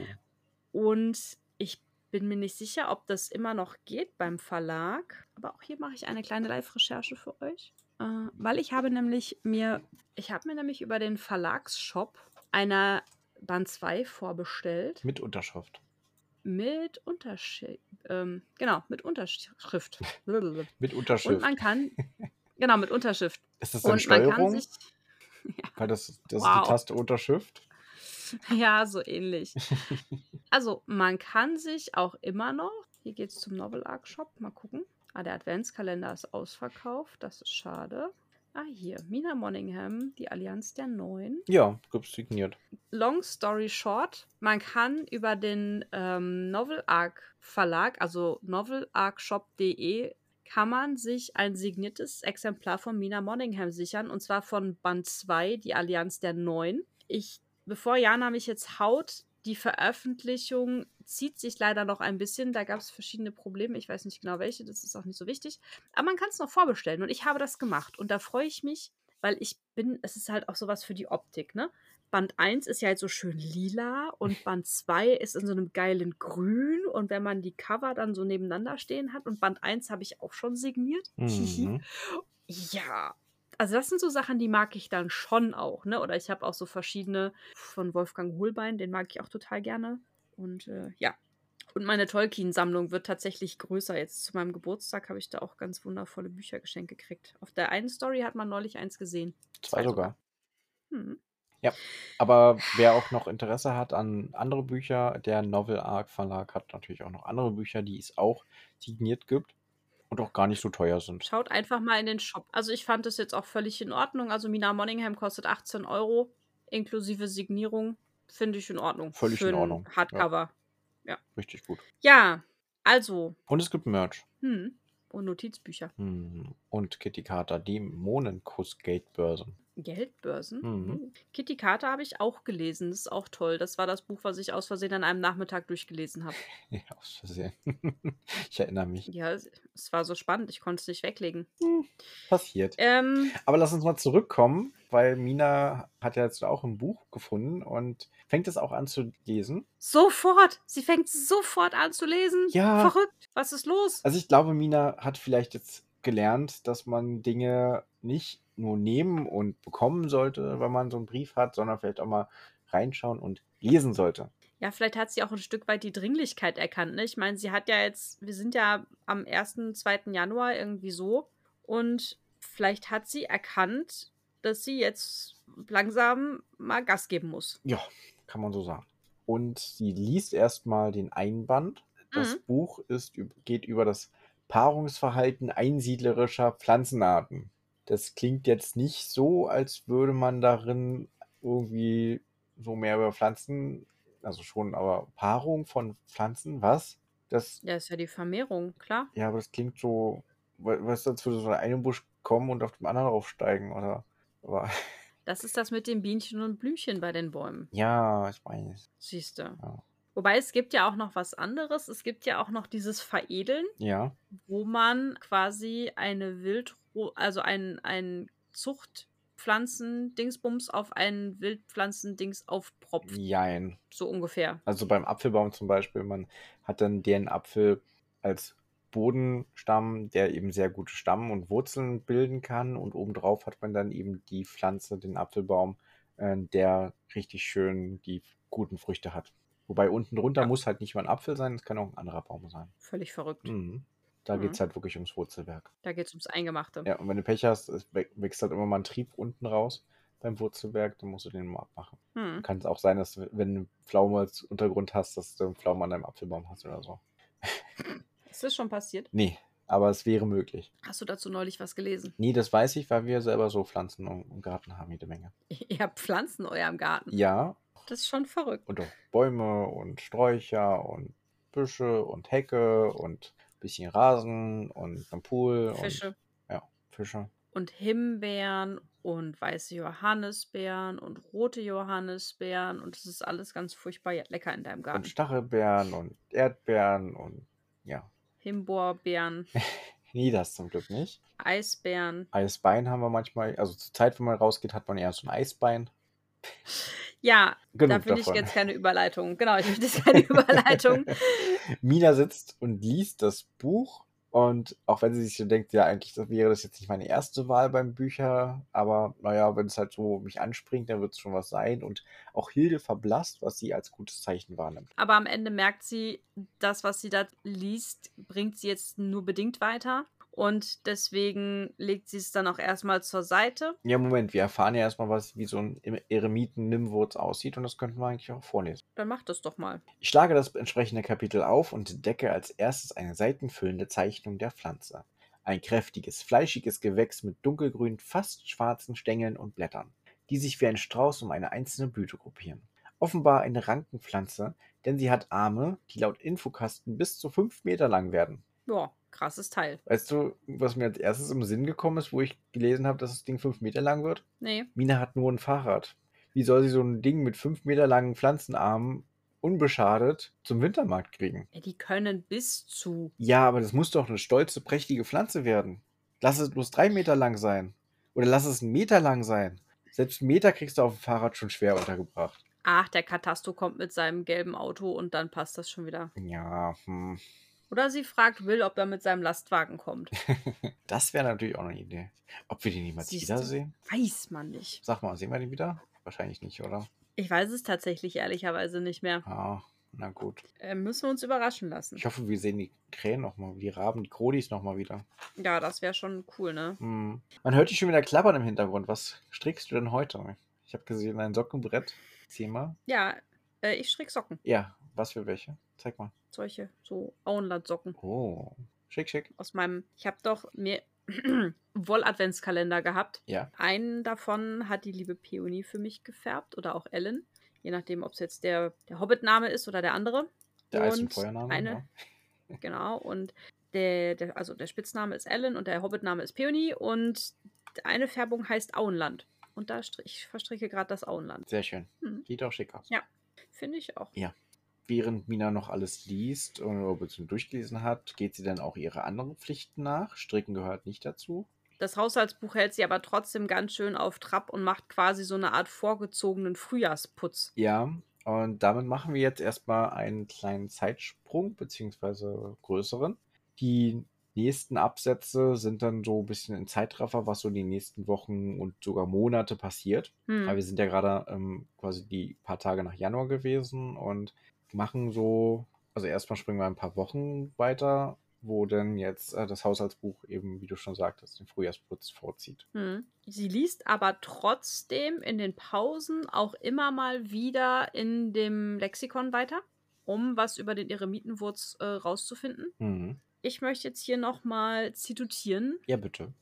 und ich bin mir nicht sicher, ob das immer noch geht beim Verlag. Aber auch hier mache ich eine kleine Live-Recherche für euch. Äh, weil ich habe nämlich mir, ich habe mir nämlich über den Verlagsshop einer Band 2 vorbestellt. Mit Unterschrift. Mit Unterschrift. Ähm, genau, mit Unterschrift. <laughs> Mit Und Unterschrift. man kann. Genau, mit Unterschrift. ist das dann Und man kann Steuerung? sich. <laughs> Weil das, das ist Wow. die Taste Unterschrift. <laughs> Ja, so ähnlich. Also, man kann sich auch immer noch. Hier geht es zum Novel Arc Shop. Mal gucken. Ah, der Adventskalender ist ausverkauft. Das ist schade. Ah, hier. Mina Monningham, die Allianz der Neuen. Ja, gibt's signiert. Long story short, man kann über den ähm, Novel Arc Verlag, also novelarcshop.de, kann man sich ein signiertes Exemplar von Mina Monningham sichern und zwar von Band 2, die Allianz der Neuen. Ich, bevor Jana mich jetzt haut, die Veröffentlichung zieht sich leider noch ein bisschen. Da gab es verschiedene Probleme. Ich weiß nicht genau welche, das ist auch nicht so wichtig. Aber man kann es noch vorbestellen und ich habe das gemacht. Und da freue ich mich, weil ich bin, es ist halt auch sowas für die Optik, ne? Band 1 ist ja halt so schön lila und <laughs> Band 2 ist in so einem geilen Grün. Und wenn man die Cover dann so nebeneinander stehen hat, und Band 1 habe ich auch schon signiert. Mhm. <laughs> Ja, also das sind so Sachen, die mag ich dann schon auch, ne? Oder ich habe auch so verschiedene von Wolfgang Hohlbein, den mag ich auch total gerne. Und äh, ja. Und meine Tolkien-Sammlung wird tatsächlich größer. Jetzt zu meinem Geburtstag habe ich da auch ganz wundervolle Bücher geschenkt gekriegt. Auf der einen Story hat man neulich eins gesehen. Zwei sogar. Hm. Aber wer auch noch Interesse hat an andere Bücher, der Novel Arc Verlag hat natürlich auch noch andere Bücher, die es auch signiert gibt und auch gar nicht so teuer sind. Schaut einfach mal in den Shop. Also ich fand das jetzt auch völlig in Ordnung. Also Mina Monningham kostet 18 Euro, inklusive Signierung. Finde ich in Ordnung. Völlig Für in Ordnung, ja. Hardcover. Richtig gut. Ja, also. Und es gibt Merch. Hm. Und Notizbücher. Hm. Und Kitty Carter, Dämonenkuss Gatebörsen. Geldbörsen. Mhm. Oh. Kitty Carter habe ich auch gelesen. Das ist auch toll. Das war das Buch, was ich aus Versehen an einem Nachmittag durchgelesen habe. <laughs> Ja, aus Versehen. <laughs> ich erinnere mich. Ja, es, war so spannend. Ich konnte es nicht weglegen. Passiert. Ähm, Aber lass uns mal zurückkommen, weil Mina hat ja jetzt auch ein Buch gefunden und fängt es auch an zu lesen. sofort. Sie fängt sofort an zu lesen. Ja. Verrückt. Was ist los? Also ich glaube, Mina hat vielleicht jetzt gelernt, dass man Dinge nicht nur nehmen und bekommen sollte, wenn man so einen Brief hat, sondern vielleicht auch mal reinschauen und lesen sollte. Ja, vielleicht hat sie auch ein Stück weit die Dringlichkeit erkannt. Ne? Ich meine, sie hat ja jetzt, wir sind ja am 1., 2. Januar irgendwie so. Und vielleicht hat sie erkannt, dass sie jetzt langsam mal Gas geben muss. Ja, kann man so sagen. Und sie liest erstmal den Einband. Das Mhm. Buch ist, geht über das Paarungsverhalten einsiedlerischer Pflanzenarten. Das klingt jetzt nicht so, als würde man darin irgendwie so mehr über Pflanzen, also schon, aber Paarung von Pflanzen, was? Das, Ja, ist ja die Vermehrung, klar. ja, aber das klingt so, we- weißt du, als würde so ein Busch kommen und auf dem anderen aufsteigen, oder? Aber, Das ist das mit den Bienchen und Blümchen bei den Bäumen. ja, ich weiß. Siehst du. Ja. Wobei es gibt ja auch noch was anderes. Es gibt ja auch noch dieses Veredeln, Ja, wo man quasi eine Wildro also ein, ein Zuchtpflanzen-Dingsbums auf einen Wildpflanzen-Dings aufpropft. jein. So ungefähr. Also beim Apfelbaum zum Beispiel, man hat dann den Apfel als Bodenstamm, der eben sehr gute Stamm- und Wurzeln bilden kann. Und obendrauf hat man dann eben die Pflanze, den Apfelbaum, äh, der richtig schön die guten Früchte hat. Wobei unten drunter Ja. muss halt nicht mal ein Apfel sein, es kann auch ein anderer Baum sein. Völlig verrückt. Mhm. Da Mhm. geht es halt wirklich ums Wurzelwerk. Da geht es ums Eingemachte. Ja, und wenn du Pech hast, wächst halt immer mal ein Trieb unten raus beim Wurzelwerk, dann musst du den mal abmachen. Hm. Kann es auch sein, dass wenn du Pflaume als Untergrund hast, dass du einen Pflaumen an deinem Apfelbaum hast oder so. <laughs> Ist das schon passiert? Nee, aber es wäre möglich. Hast du dazu neulich was gelesen? Nee, das weiß ich, weil wir selber so Pflanzen im im Garten haben, jede Menge. <laughs> Ihr habt Pflanzen in eurem Garten. Ja, Das ist schon verrückt. und auch Bäume und Sträucher und Büsche und Hecke und ein bisschen Rasen und ein Pool Fische. und ja, Fische. Und Himbeeren und weiße Johannisbeeren und rote Johannisbeeren. Und es ist alles ganz furchtbar lecker in deinem Und Garten. Stachelbeeren und Erdbeeren und ja. Himbeerbeeren, <laughs> Nee, das zum Glück nicht. Eisbeeren. Eisbein haben wir manchmal, also zur Zeit, wenn man rausgeht, hat man eher so ein Eisbein. <laughs> Ja, da Genug finde ich jetzt keine Überleitung. Genau, ich möchte jetzt keine <laughs> Überleitung. Mina sitzt und liest das Buch. Und auch wenn sie sich so denkt, ja, eigentlich das wäre das jetzt nicht meine erste Wahl beim Bücher, aber naja, wenn es halt so mich anspringt, dann wird es schon was sein. Und auch Hilde verblasst, was sie als gutes Zeichen wahrnimmt. Aber am Ende merkt sie, das, was sie da liest, bringt sie jetzt nur bedingt weiter. Und deswegen legt sie es dann auch erstmal zur Seite. Ja, Moment, wir erfahren ja erstmal, was wie so ein Eremiten-Nimwurz aussieht und das könnten wir eigentlich auch vorlesen. Dann mach das doch mal. Ich schlage das entsprechende Kapitel auf und entdecke als erstes eine seitenfüllende Zeichnung der Pflanze. Ein kräftiges, fleischiges Gewächs mit dunkelgrün, fast schwarzen Stängeln und Blättern, die sich wie ein Strauß um eine einzelne Blüte gruppieren. Offenbar eine Rankenpflanze, denn sie hat Arme, die laut Infokasten bis zu fünf Meter lang werden. Ja, krasses Teil. Weißt du, was mir als erstes im Sinn gekommen ist, wo ich gelesen habe, dass das Ding fünf Meter lang wird? Nee. Mina hat nur ein Fahrrad. Wie soll sie so ein Ding mit fünf Meter langen Pflanzenarmen unbeschadet zum Wintermarkt kriegen? Ja, die können bis zu. Ja, aber das muss doch eine stolze, prächtige Pflanze werden. Lass es bloß drei Meter lang sein. Oder lass es einen Meter lang sein. Selbst einen Meter kriegst du auf dem Fahrrad schon schwer untergebracht. Ach, der Katasto kommt mit seinem gelben Auto und dann passt das schon wieder. Ja, hm. Oder sie fragt Will, ob er mit seinem Lastwagen kommt. <laughs> Das wäre natürlich auch eine Idee. Ob wir den niemals Siehst wiedersehen? Weiß man nicht. Sag mal, sehen wir den wieder? Wahrscheinlich nicht, oder? Ich weiß es tatsächlich ehrlicherweise nicht mehr. Ah, na gut. Äh, müssen wir uns überraschen lassen. Ich hoffe, wir sehen die Krähen nochmal, die Raben, die Krodis nochmal wieder. Ja, das wäre schon cool, ne? Hm. Man hört dich schon wieder klappern im Hintergrund. Was strickst du denn heute? Ich habe gesehen, ein Sockenbrett. Zieh mal. Ja, äh, ich strick Socken. Ja, was für welche? Zeig mal. Solche, so Auenlandsocken. Oh, schick, schick. Aus meinem, ich habe doch mir <clears throat> Woll-Adventskalender gehabt. Ja. Einen davon hat die liebe Peony für mich gefärbt oder auch Ellen. Je nachdem, ob es jetzt der, der Hobbit-Name ist oder der andere. Der Eis- und Feuername. eine- <laughs> Genau. Und der, der, also der Spitzname ist Ellen und der Hobbit-Name ist Peony. Und eine Färbung heißt Auenland. Und da ich verstricke gerade das Auenland. Sehr schön. Mhm. Sieht auch schick aus. Ja. Finde ich auch. Während Mina noch alles liest oder beziehungsweise durchgelesen hat, geht sie dann auch ihre anderen Pflichten nach. Stricken gehört nicht dazu. Das Haushaltsbuch hält sie aber trotzdem ganz schön auf Trab und macht quasi so eine Art vorgezogenen Frühjahrsputz. Ja, und damit machen wir jetzt erstmal einen kleinen Zeitsprung, beziehungsweise größeren. Die nächsten Absätze sind dann so ein bisschen in Zeitraffer, was so die nächsten Wochen und sogar Monate passiert. Hm. Weil wir sind ja gerade ähm, quasi die paar Tage nach Januar gewesen und machen so, also erstmal springen wir ein paar Wochen weiter wo dann jetzt äh, das Haushaltsbuch eben, wie du schon sagtest, den Frühjahrsputz vorzieht. Hm. Sie liest aber trotzdem in den Pausen auch immer mal wieder in dem Lexikon weiter, um was über den Eremitenwurz äh, rauszufinden. Mhm. Ich möchte jetzt hier nochmal zitieren, Ja, bitte.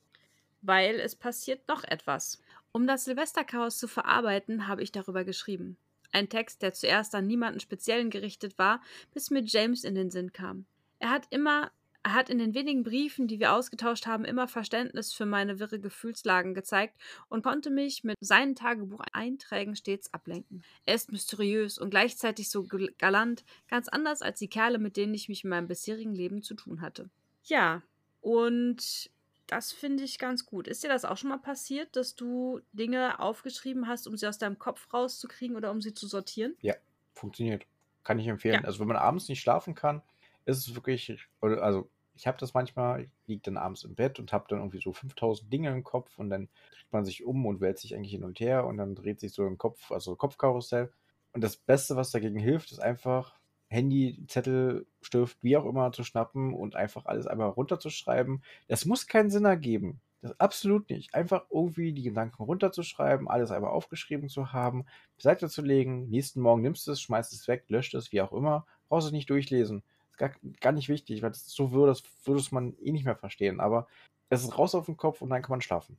weil es passiert noch etwas. Um das Silvesterchaos zu verarbeiten, habe ich darüber geschrieben. Ein Text, der zuerst an niemanden Speziellen gerichtet war, bis mir James in den Sinn kam. Er hat immer, er hat in den wenigen Briefen, die wir ausgetauscht haben, immer Verständnis für meine wirre Gefühlslagen gezeigt und konnte mich mit seinen Tagebucheinträgen stets ablenken. Er ist mysteriös und gleichzeitig so gal- galant, ganz anders als die Kerle, mit denen ich mich in meinem bisherigen Leben zu tun hatte. Ja, und das finde ich ganz gut. Ist dir das auch schon mal passiert, dass du Dinge aufgeschrieben hast, um sie aus deinem Kopf rauszukriegen oder um sie zu sortieren? Ja, funktioniert. Kann ich empfehlen. Ja. Also wenn man abends nicht schlafen kann, ist es wirklich, also ich habe das manchmal, ich liege dann abends im Bett und habe dann irgendwie so 5000 Dinge im Kopf und dann dreht man sich um und wälzt sich eigentlich hin und her und dann dreht sich so im Kopf, also Kopfkarussell. Und das Beste, was dagegen hilft, ist einfach Handy, Zettel, Stift, wie auch immer zu schnappen und einfach alles einmal runterzuschreiben. Das muss keinen Sinn ergeben. Das absolut nicht. Einfach irgendwie die Gedanken runterzuschreiben, alles einmal aufgeschrieben zu haben, beiseite zu legen. Nächsten Morgen nimmst du es, schmeißt es weg, löscht es, wie auch immer. Brauchst es nicht durchlesen. Ist gar, gar nicht wichtig, weil das so würde, das würde man eh nicht mehr verstehen. Aber es ist raus auf den Kopf und dann kann man schlafen.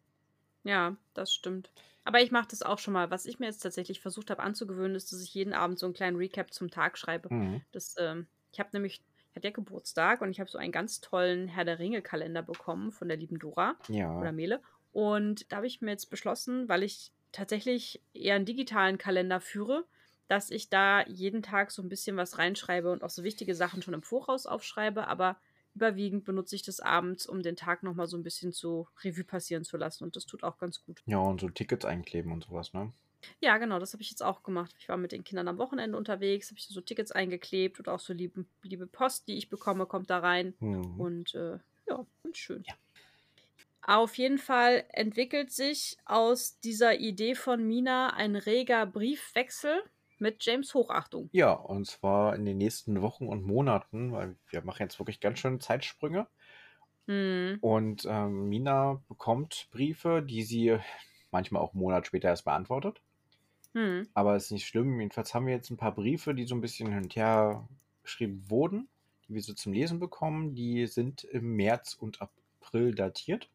Ja, das stimmt. Aber ich mache das auch schon mal. Was ich mir jetzt tatsächlich versucht habe anzugewöhnen, ist, dass ich jeden Abend so einen kleinen Recap zum Tag schreibe. Mhm. Das, ähm, ich habe nämlich, ich hatte ja Geburtstag und ich habe so einen ganz tollen Herr der Ringe-Kalender bekommen von der lieben Dora oder Ja. Mele. Und da habe ich mir jetzt beschlossen, weil ich tatsächlich eher einen digitalen Kalender führe, dass ich da jeden Tag so ein bisschen was reinschreibe und auch so wichtige Sachen schon im Voraus aufschreibe, aber überwiegend benutze ich das abends, um den Tag nochmal so ein bisschen zu Revue passieren zu lassen und das tut auch ganz gut. Ja, und so Tickets einkleben und sowas, ne? Ja, genau, das habe ich jetzt auch gemacht. Ich war mit den Kindern am Wochenende unterwegs, habe ich so Tickets eingeklebt und auch so liebe, liebe Post, die ich bekomme, kommt da rein. Mhm. Und äh, ja, ganz schön. Ja. Auf jeden Fall entwickelt sich aus dieser Idee von Mina ein reger Briefwechsel mit James Hochachtung. Ja, und zwar in den nächsten Wochen und Monaten, weil wir machen jetzt wirklich ganz schön Zeitsprünge. Hm. Und ähm, Mina bekommt Briefe, die sie manchmal auch einen Monat später erst beantwortet. Hm. Aber ist nicht schlimm. Jedenfalls haben wir jetzt ein paar Briefe, die so ein bisschen hin und her geschrieben wurden, die wir so zum Lesen bekommen. Die sind im März und April datiert.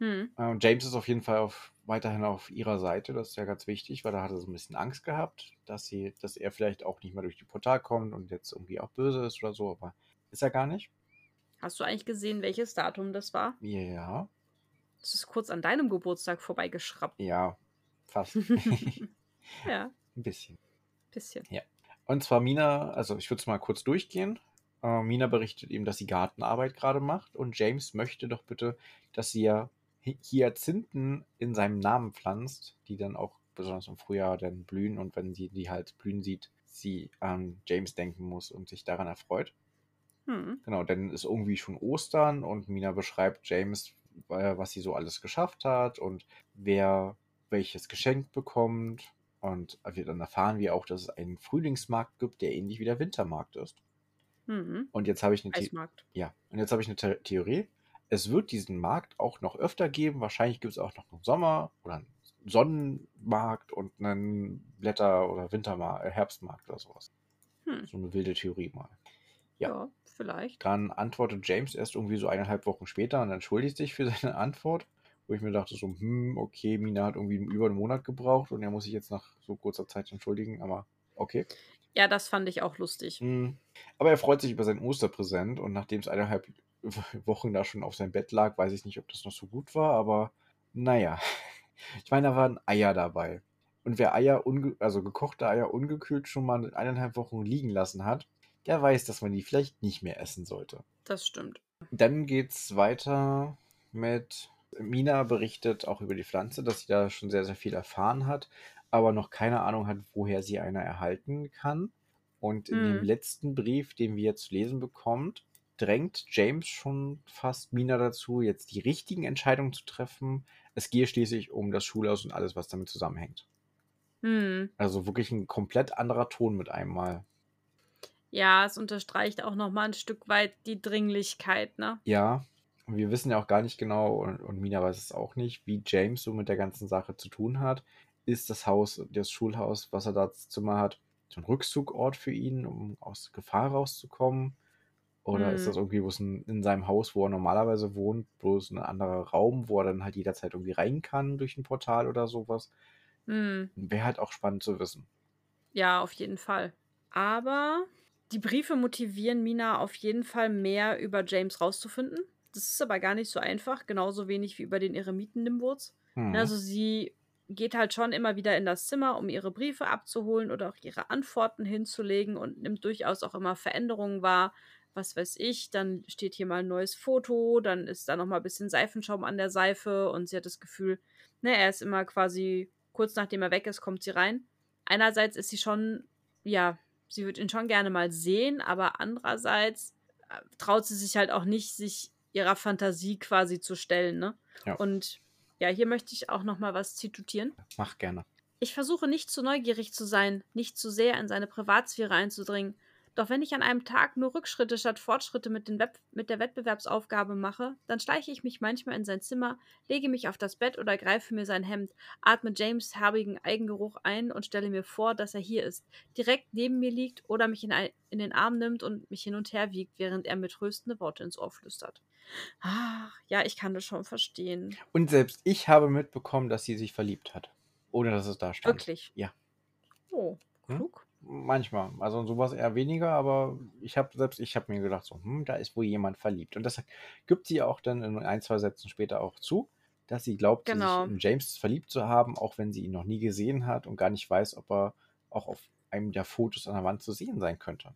Hm. Äh, James ist auf jeden Fall auf, weiterhin auf ihrer Seite. Das ist ja ganz wichtig, weil da hat er so ein bisschen Angst gehabt, dass, sie, dass er vielleicht auch nicht mehr durch die Portal kommt und jetzt irgendwie auch böse ist oder so. Aber ist er gar nicht. Hast du eigentlich gesehen, welches Datum das war? Ja, Das ist kurz an deinem Geburtstag vorbeigeschraubt. ja, fast. <laughs> <laughs> ein ja, bisschen. bisschen. Und zwar Mina, also ich würde es mal kurz durchgehen. Äh, Mina berichtet ihm, dass sie Gartenarbeit gerade macht und James möchte doch bitte, dass sie ja Hyazinthen in seinem Namen pflanzt, die dann auch besonders im Frühjahr dann blühen und wenn sie die halt blühen sieht, sie an James denken muss und sich daran erfreut. Hm. Genau, dann ist irgendwie schon Ostern und Mina beschreibt James, was sie so alles geschafft hat und wer welches Geschenk bekommt. Und wir dann erfahren wir auch, dass es einen Frühlingsmarkt gibt, der ähnlich wie der Wintermarkt ist. Hm. Und jetzt habe ich eine, The Eismarkt. ja, und jetzt habe ich eine The Theorie. Es wird diesen Markt auch noch öfter geben. Wahrscheinlich gibt es auch noch einen Sommer oder einen Sonnenmarkt und einen Blätter- oder Wintermarkt, äh, Herbstmarkt oder sowas. Hm. So eine wilde Theorie mal. Ja. Ja. vielleicht. Dann antwortet James erst irgendwie so eineinhalb Wochen später und entschuldigt sich für <laughs> seine Antwort. Wo ich mir dachte so, hm, okay, Mina hat irgendwie über einen Monat gebraucht und er muss sich jetzt nach so kurzer Zeit entschuldigen, aber okay. Ja, das fand ich auch lustig. Hm. Aber er freut sich über sein Osterpräsent und nachdem es eineinhalb Wochen da schon auf seinem Bett lag, weiß ich nicht, ob das noch so gut war, aber naja. <laughs> Ich meine, da waren Eier dabei. Und wer Eier, also gekochte Eier ungekühlt schon mal eineinhalb Wochen liegen lassen hat, der weiß, dass man die vielleicht nicht mehr essen sollte. Das stimmt. Dann geht's weiter mit Mina berichtet auch über die Pflanze, dass sie da schon sehr, sehr viel erfahren hat, aber noch keine Ahnung hat, woher sie eine erhalten kann. Und in dem Mhm. letzten Brief, den wir jetzt zu lesen bekommt, drängt James schon fast Mina dazu, jetzt die richtigen Entscheidungen zu treffen. Es gehe schließlich um das Schulhaus und alles, was damit zusammenhängt. Hm. Also wirklich ein komplett anderer Ton mit einmal. Ja, es unterstreicht auch noch mal 'n Stück weit die Dringlichkeit, ne? Ja, und wir wissen ja auch gar nicht genau und und Mina weiß es auch nicht, wie James so mit der ganzen Sache zu tun hat. Ist das Haus das Schulhaus, was er da Zimmer hat, so 'n Rückzugort für ihn, um aus Gefahr rauszukommen? Oder ist Mhm. das irgendwie bloß 'n in seinem Haus, wo er normalerweise wohnt, bloß 'n anderer Raum, wo er dann halt jederzeit irgendwie rein kann durch 'n Portal oder so was? Mhm. Wäre halt auch spannend zu wissen. Ja, auf jeden Fall. Aber die Briefe motivieren Mina auf jeden Fall mehr über James rauszufinden. Das ist aber gar nicht so einfach, genauso wenig wie über den Eremiten Nimwurz. Mhm. also sie geht halt schon immer wieder in das Zimmer, um ihre Briefe abzuholen oder auch ihre Antworten hinzulegen und nimmt durchaus auch immer Veränderungen wahr. Was weiß ich, dann steht hier mal 'n neues Foto, dann ist da noch mal bisschen Seifenschaum an der Seife und sie hat das Gefühl, ne, er ist immer quasi kurz nachdem er weg ist, kommt sie rein. Einerseits ist sie schon ja, sie würde ihn schon gerne mal sehen, aber andererseits, äh, traut sie sich halt auch nicht, sich ihrer Fantasie quasi zu stellen, ne? Ja. Und ja, hier möchte ich auch noch mal was zitutieren. Mach gerne. „Ich versuche nicht zu neugierig zu sein, nicht zu sehr in seine Privatsphäre einzudringen. Doch wenn ich an einem Tag nur Rückschritte statt Fortschritte mit mit der Wettbewerbsaufgabe mache, dann schleiche ich mich manchmal in sein Zimmer, lege mich auf das Bett oder greife mir sein Hemd, atme James' herbigen Eigengeruch ein und stelle mir vor, dass er hier ist, direkt neben mir liegt oder mich in in den Arm nimmt und mich hin und her wiegt, während er mir tröstende Worte ins Ohr flüstert.“ Ach, ja, ich kann das schon verstehen. Und selbst ich habe mitbekommen, dass sie sich verliebt hat, ohne dass es da stand. Wirklich? Ja. Oh, Mhm. klug. Manchmal. Also, so was eher weniger, aber ich habe selbst ich habe mir gedacht so: „Hm, da ist wohl jemand verliebt.“ Und das gibt sie auch dann in 1, 2 Sätzen später auch zu, dass sie glaubt, Genau. sich in James verliebt zu haben, auch wenn sie ihn noch nie gesehen hat und gar nicht weiß, ob er auch auf einem der Fotos an der Wand zu sehen sein könnte.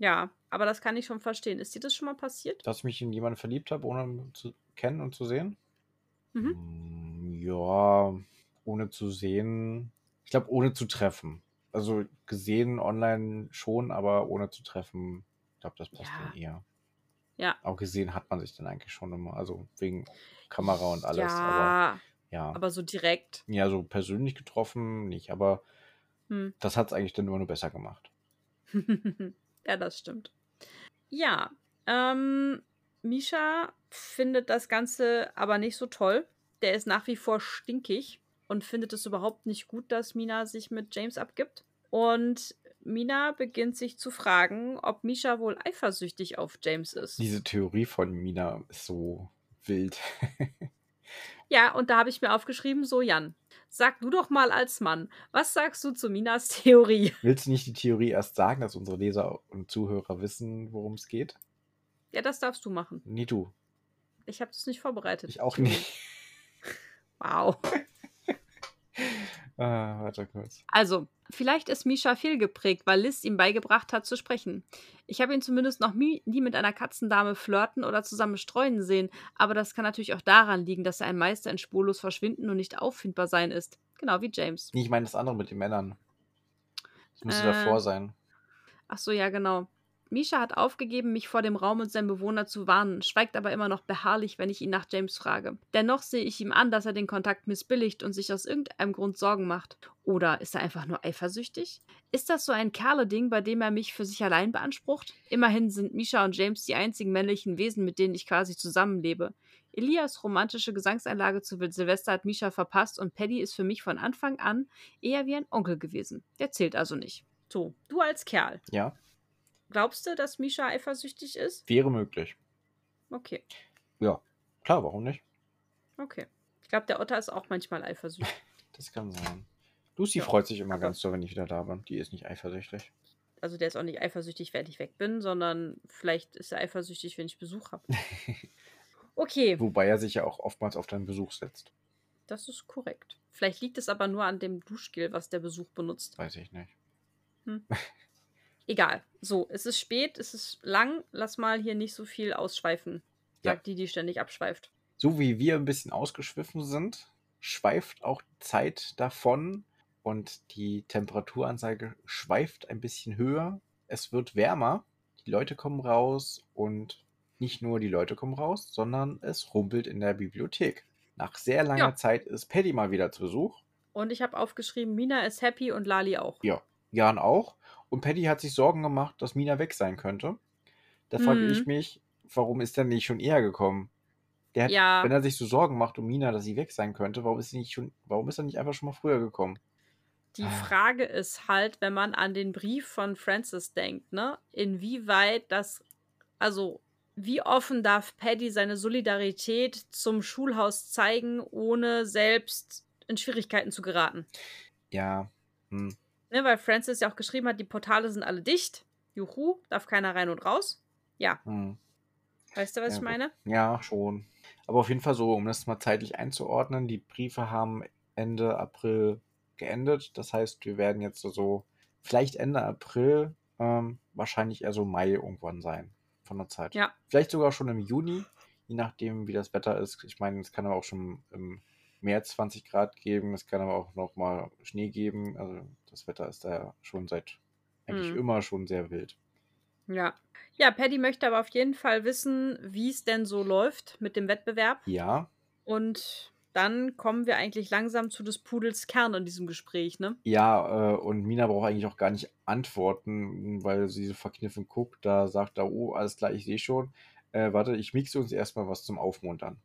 Ja, aber das kann ich schon verstehen. Ist dir das schon mal passiert? Dass ich mich in jemanden verliebt habe, ohne ihn zu kennen und zu sehen? Mhm. Hm, ja, ohne zu sehen ich glaube, ohne zu treffen. Also, gesehen online schon, aber ohne zu treffen, ich glaube, das passt Ja. dann eher. Ja. Aber gesehen hat man sich dann eigentlich schon immer, also, wegen Kamera und alles, aber Ja, ja. aber so direkt. Ja, so persönlich getroffen nicht, aber Hm. das hat's eigentlich dann immer nur besser gemacht. <laughs> Ja, das stimmt. Ja, ähm, Misha findet das Ganze aber nicht so toll. Der ist nach wie vor stinkig und findet es überhaupt nicht gut, dass Mina sich mit James abgibt. Und Mina beginnt sich zu fragen, ob Misha wohl eifersüchtig auf James ist. Diese Theorie von Mina ist so wild. <laughs> Ja, und da habe ich mir aufgeschrieben, so Jan, sag du doch mal als Mann, was sagst du zu Minas <laughs> Theorie? Willst du nicht die Theorie erst sagen, dass unsere Leser und Zuhörer wissen, worum's geht? Ja, das darfst du machen. Ne, du. Ich habe das nicht vorbereitet. Ich auch nicht. Wow. <laughs> <laughs> Ah, warte kurz. Also, vielleicht ist Misha fehlgeprägt, weil Liz ihm beigebracht hat zu sprechen. Ich habe ihn zumindest noch nie, mit einer Katzendame flirten oder zusammen streuen sehen, aber das kann natürlich auch daran liegen, dass er ein Meister in spurlos verschwinden und nicht auffindbar sein ist. Genau wie James. Ich meine das andere mit den Männern. Das müsste Äh. davor sein. Ach so, ja, genau. Misha hat aufgegeben, mich vor dem Raum und seinen Bewohner zu warnen, schweigt aber immer noch beharrlich, wenn ich ihn nach James frage. Dennoch sehe ich ihm an, dass er den Kontakt missbilligt und sich aus irgendeinem Grund Sorgen macht. Oder ist er einfach nur eifersüchtig? Ist das so ein Kerle-Ding, bei dem er mich für sich allein beansprucht? Immerhin sind Misha und James die einzigen männlichen Wesen, mit denen ich quasi zusammenlebe. Elias romantische Gesangseinlage zu Silvester hat Misha verpasst und Paddy ist für mich von Anfang an eher wie ein Onkel gewesen. Der zählt also nicht. So, du als Kerl. Ja, Glaubst du, dass Misha eifersüchtig ist? wäre möglich. Okay, Ja, klar, warum nicht? okay. Ich glaube, der Otter ist auch manchmal eifersüchtig. <laughs> Das kann sein. Lucy Ja, freut sich immer ganz so, wenn ich wieder da bin. Die ist nicht eifersüchtig. Also der ist auch nicht eifersüchtig, wenn ich weg bin, sondern vielleicht ist er eifersüchtig, wenn ich Besuch habe. <laughs> Okay, Wobei er sich ja auch oftmals auf deinen Besuch setzt. das ist korrekt. Vielleicht liegt es aber nur an dem Duschgel, was der Besuch benutzt. Weiß ich nicht. <laughs> Egal. So, es ist spät, es ist lang. Lass mal hier nicht so viel ausschweifen. Ja. Sagt die, die ständig abschweift. So wie wir ein bisschen ausgeschwiffen sind, schweift auch die Zeit davon und die Temperaturanzeige schweift ein bisschen höher. Es wird wärmer, die Leute kommen raus und nicht nur die Leute kommen raus, sondern es rumpelt in der Bibliothek. Nach sehr langer Ja. Zeit ist Paddy mal wieder zu Besuch. Und ich habe aufgeschrieben, Mina ist happy und Lali auch. Ja, Jan auch. Und Paddy hat sich Sorgen gemacht, dass Mina weg sein könnte. Da frage ich Mhm. mich, warum ist er nicht schon eher gekommen? Der hat, Ja. wenn er sich so Sorgen macht um Mina, dass sie weg sein könnte, warum ist, sie nicht schon, warum ist er nicht einfach schon mal früher gekommen? Die Ah. Frage ist halt, wenn man an den Brief von Francis denkt, ne, inwieweit das, also wie offen darf Paddy seine Solidarität zum Schulhaus zeigen, ohne selbst in Schwierigkeiten zu geraten? Ja, hm. Ne, weil Francis ja auch geschrieben hat, die Portale sind alle dicht. Juhu, darf keiner rein und raus. Ja, Hm. weißt du, was Ja, ich meine? Ja, schon. Aber auf jeden Fall so, um das mal zeitlich einzuordnen, die Briefe haben Ende April geendet. Das heißt, wir werden jetzt so, vielleicht Ende April, ähm, wahrscheinlich eher so Mai irgendwann sein von der Zeit. Ja. Vielleicht sogar schon im Juni, je nachdem, wie das Wetter ist. Ich meine, es kann aber auch schon im März 20 Grad geben, es kann aber auch noch mal Schnee geben. Also das Wetter ist da ja schon seit eigentlich Hm. immer schon sehr wild. Ja. Ja, Paddy möchte aber auf jeden Fall wissen, wie es denn so läuft mit dem Wettbewerb. Ja, Und dann kommen wir eigentlich langsam zu des Pudels Kern in diesem Gespräch, ne? Ja, äh, und Mina braucht eigentlich auch gar nicht antworten, weil sie so verkniffen guckt. Da sagt er, oh, alles klar, ich sehe schon. Äh, warte, ich mixe uns erstmal was zum Aufmuntern.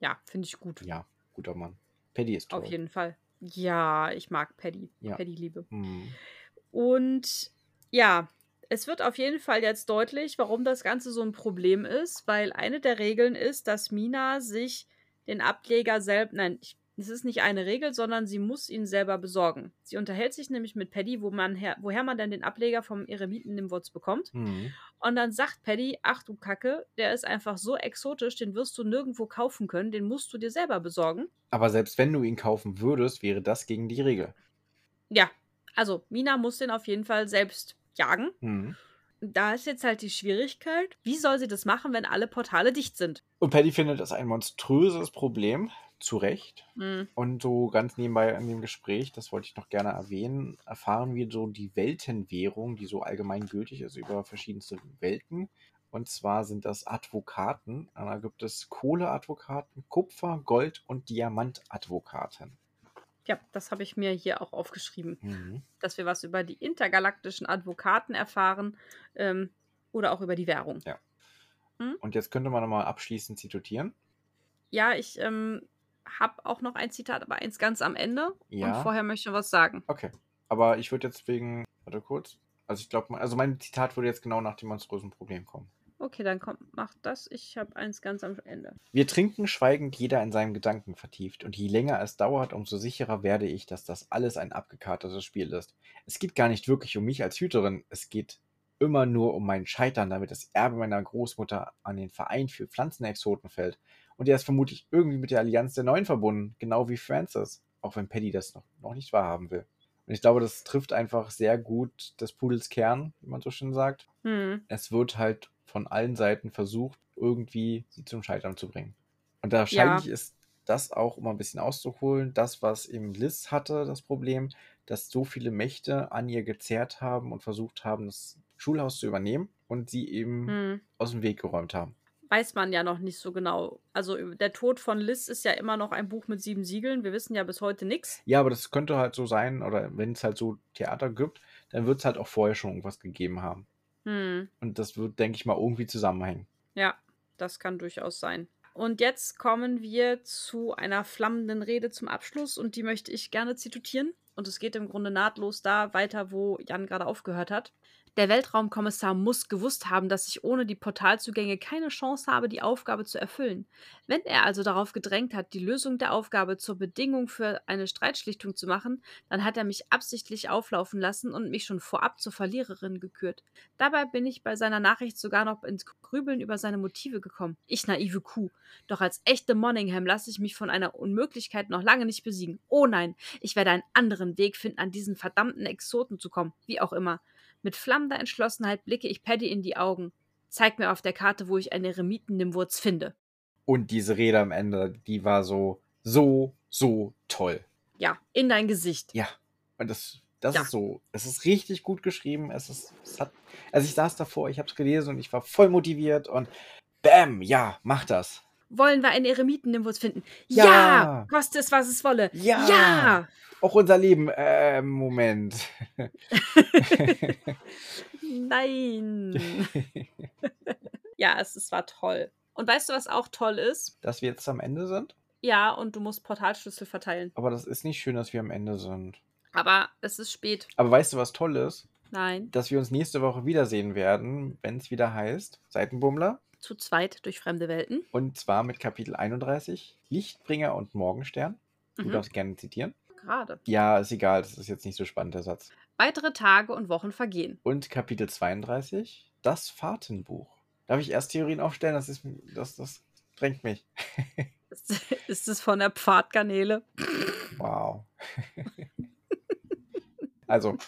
Ja, finde ich gut. Ja, guter Mann. Paddy ist toll. Auf jeden Fall. Ja, ich mag Paddy. Ja. Paddy-Liebe. Hm. Und ja, es wird auf jeden Fall jetzt deutlich, warum das Ganze so ein Problem ist, weil eine der Regeln ist, dass Mina sich den Ableger selbst, nein, ich, es ist nicht eine Regel, sondern sie muss ihn selber besorgen. Sie unterhält sich nämlich mit Paddy, wo man her, woher man denn den Ableger vom Eremiten im Wurz bekommt. Hm. Und dann sagt Paddy, ach du Kacke, der ist einfach so exotisch, den wirst du nirgendwo kaufen können, den musst du dir selber besorgen. Aber selbst wenn du ihn kaufen würdest, wäre das gegen die Regel. Ja, also Mina muss den auf jeden Fall selbst jagen. Hm. Da ist jetzt halt die Schwierigkeit, wie soll sie das machen, wenn alle Portale dicht sind? Und Paddy findet das ein monströses Problem, zu Recht. Hm, Und so ganz nebenbei in dem Gespräch, das wollte ich noch gerne erwähnen, erfahren wir so die Weltenwährung, die so allgemein gültig ist über verschiedenste Welten. Und zwar sind das Advokaten. Da gibt es Kohleadvokaten, Kupfer, Gold und Diamantadvokaten. Ja, das habe ich mir hier auch aufgeschrieben, Mhm. dass wir was über die intergalaktischen Advokaten erfahren ähm, oder auch über die Währung. Und jetzt könnte man nochmal abschließend zitieren. Ja, ich ähm, habe auch noch ein Zitat, aber eins ganz am Ende. Ja. Und vorher möchte ich noch was sagen. Okay. Aber ich würde jetzt wegen, warte kurz. Also ich glaube, also mein Zitat würde jetzt genau nach dem monströsen Problem kommen. Okay, dann komm, mach das. Ich habe eins ganz am Ende. Wir trinken schweigend, jeder in seinem Gedanken vertieft, und je länger es dauert, umso sicherer werde ich, dass das alles ein abgekartetes Spiel ist. Es geht gar nicht wirklich um mich als Hüterin, es geht immer nur um mein Scheitern, damit das Erbe meiner Großmutter an den Verein für Pflanzenexoten fällt. Und er ist vermutlich irgendwie mit der Allianz der Neuen verbunden, genau wie Francis, auch wenn Paddy das noch, noch nicht wahrhaben will. Und ich glaube, das trifft einfach sehr gut des Pudels Kern, wie man so schön sagt Hm. es wird halt von allen Seiten versucht, irgendwie sie zum Scheitern zu bringen. Und wahrscheinlich ist das auch, um ein bisschen auszuholen, das, was eben Liz hatte, das Problem, dass so viele Mächte an ihr gezerrt haben und versucht haben, das Schulhaus zu übernehmen und sie eben Hm. aus dem Weg geräumt haben. Weiß man ja noch nicht so genau. Also über- der Tod von Liz ist ja immer noch ein Buch mit sieben Siegeln. Wir wissen ja bis heute nichts. Ja, aber das könnte halt so sein, oder wenn es halt so Theater gibt, dann wird es halt auch vorher schon irgendwas gegeben haben. Hm. Und das wird, denke ich mal, irgendwie zusammenhängen. Ja, das kann durchaus sein. Und jetzt kommen wir zu einer flammenden Rede zum Abschluss und die möchte ich gerne zitieren. Und es geht im Grunde nahtlos da weiter, wo Jan gerade aufgehört hat. Der Weltraumkommissar muss gewusst haben, dass ich ohne die Portalzugänge keine Chance habe, die Aufgabe zu erfüllen. Wenn er also darauf gedrängt hat, die Lösung der Aufgabe zur Bedingung für eine Streitschlichtung zu machen, dann hat er mich absichtlich auflaufen lassen und mich schon vorab zur Verliererin gekürt. Dabei bin ich bei seiner Nachricht sogar noch ins Grübeln über seine Motive gekommen. Ich naive Kuh. Doch als echte Monningham lasse ich mich von einer Unmöglichkeit noch lange nicht besiegen. Oh nein, ich werde einen anderen Weg finden, an diesen verdammten Exoten zu kommen. Wie auch immer. Mit flammender Entschlossenheit blicke ich Paddy in die Augen. Zeig mir auf der Karte, wo ich einen Eremiten im Wurz finde. Und diese Rede am Ende, die war so, so, so toll. Ja, in dein Gesicht. Ja, und das, das Ja. ist so, es ist richtig gut geschrieben. Es ist, es hat, also ich saß davor, ich habe es gelesen und ich war voll motiviert und bam, ja, mach das. Wollen wir einen Eremiten-Nimbus finden? Ja. Ja! Koste es, was es wolle. Ja. Ja! Auch unser Leben. Äh, Moment. <laughs> Nein. <laughs> ja, es, es war toll. Und weißt du, was auch toll ist? Dass wir jetzt am Ende sind? Ja, und du musst Portalschlüssel verteilen. Aber das ist nicht schön, dass wir am Ende sind. Aber es ist spät. Aber weißt du, was toll ist? Nein. Dass wir uns nächste Woche wiedersehen werden, wenn es wieder heißt Seitenbummler. Zu zweit durch fremde Welten. Und zwar mit Kapitel 31, Lichtbringer und Morgenstern. Du Mhm. darfst gerne zitieren. Gerade. Ja, ist egal, das ist jetzt nicht so spannend, der Satz. Weitere Tage und Wochen vergehen. Und Kapitel 32, das Fahrtenbuch. Darf ich erst Theorien aufstellen? Das, ist, das, das drängt mich. <laughs> Ist, es von der Pfadgarnele? Wow. <laughs> also,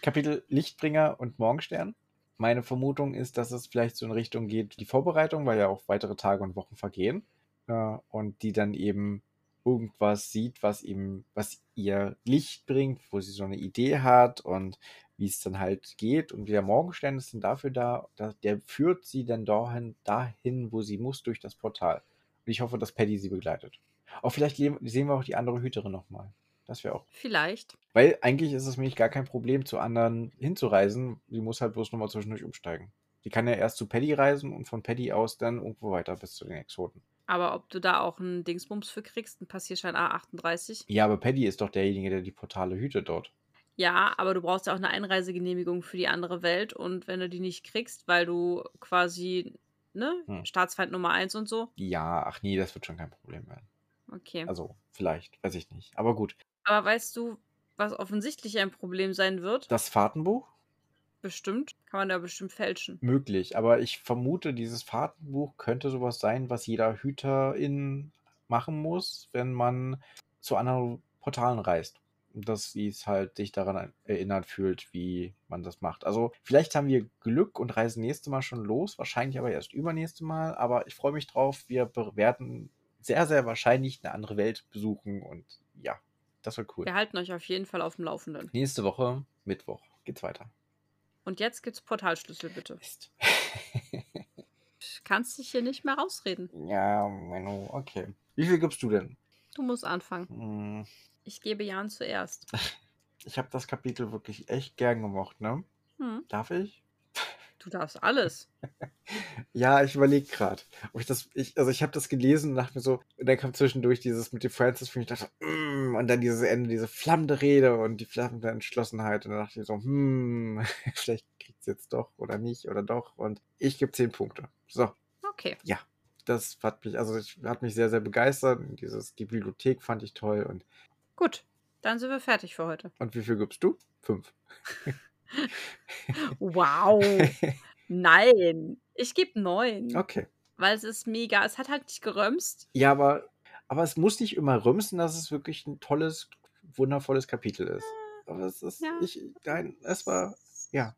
Kapitel Lichtbringer und Morgenstern. Meine Vermutung ist, dass es vielleicht so in Richtung geht, die Vorbereitung, weil ja auch weitere Tage und Wochen vergehen. Äh, und die dann eben irgendwas sieht, was ihm, was ihr Licht bringt, wo sie so eine Idee hat und wie es dann halt geht. Und der Morgenstern ist dann dafür da, der führt sie dann dahin, dahin, wo sie muss, durch das Portal. Und ich hoffe, dass Paddy sie begleitet. Auch vielleicht le- sehen wir auch die andere Hüterin nochmal. Das wäre auch. Vielleicht. Weil eigentlich ist es nämlich gar kein Problem, zu anderen hinzureisen. Sie muss halt bloß nochmal zwischendurch umsteigen. Die kann ja erst zu Paddy reisen und von Paddy aus dann irgendwo weiter bis zu den Exoten. Aber ob du da auch einen Dingsbums für kriegst, einen Passierschein A38? Ja, aber Paddy ist doch derjenige, der die Portale hütet dort. Ja, aber du brauchst ja auch eine Einreisegenehmigung für die andere Welt und wenn du die nicht kriegst, weil du quasi, ne, Hm. Staatsfeind Nummer 1 und so. Ja, ach nee, das wird schon kein Problem werden. Okay. Also, vielleicht, weiß ich nicht. Aber gut. Aber weißt du, was offensichtlich ein Problem sein wird? Das Fahrtenbuch? Bestimmt. Kann man da bestimmt fälschen. Möglich, aber ich vermute, dieses Fahrtenbuch könnte sowas sein, was jeder Hüterin machen muss, wenn man zu anderen Portalen reist. Dass sie es halt sich daran erinnert fühlt, wie man das macht. Also vielleicht haben wir Glück und reisen nächste Mal schon los, wahrscheinlich aber erst übernächste Mal. Aber ich freue mich drauf. Wir werden sehr, sehr wahrscheinlich eine andere Welt besuchen und ja, das wird cool. Wir halten euch auf jeden Fall auf dem Laufenden. Nächste Woche, Mittwoch, geht's weiter. Und jetzt gibt's Portalschlüssel, bitte. Mist. <laughs> Kannst dich hier nicht mehr rausreden. ja, Menno, okay. Wie viel gibst du denn? Du musst anfangen. Hm, Ich gebe Jan zuerst. <laughs> Ich habe das Kapitel wirklich echt gern gemocht, ne? Hm, Darf ich? Du darfst alles. Ja, ich überlege gerade. Ich das, ich, also ich habe das gelesen und dachte mir so, und dann kam zwischendurch dieses mit dem Francis, wo ich dachte, mm, und dann dieses Ende, diese flammende Rede und die flammende Entschlossenheit. Und dann dachte ich so, hm, <laughs> vielleicht kriegt es jetzt doch oder nicht oder doch. Und ich gebe zehn Punkte. So, Okay. das hat mich, also ich, hat mich sehr, sehr begeistert. Und Dieses, die Bibliothek fand ich toll. Und, Gut. Dann sind wir fertig für heute. und wie viel gibst du? Fünf. <laughs> <laughs> Wow. Nein. Ich gebe neun. Okay. Weil es ist mega. Es hat halt nicht gerömst. Ja, aber, aber es muss nicht immer rümsen, dass es wirklich ein tolles, wundervolles Kapitel ist. Aber es ist, Ja. ich, nein, es war, ja,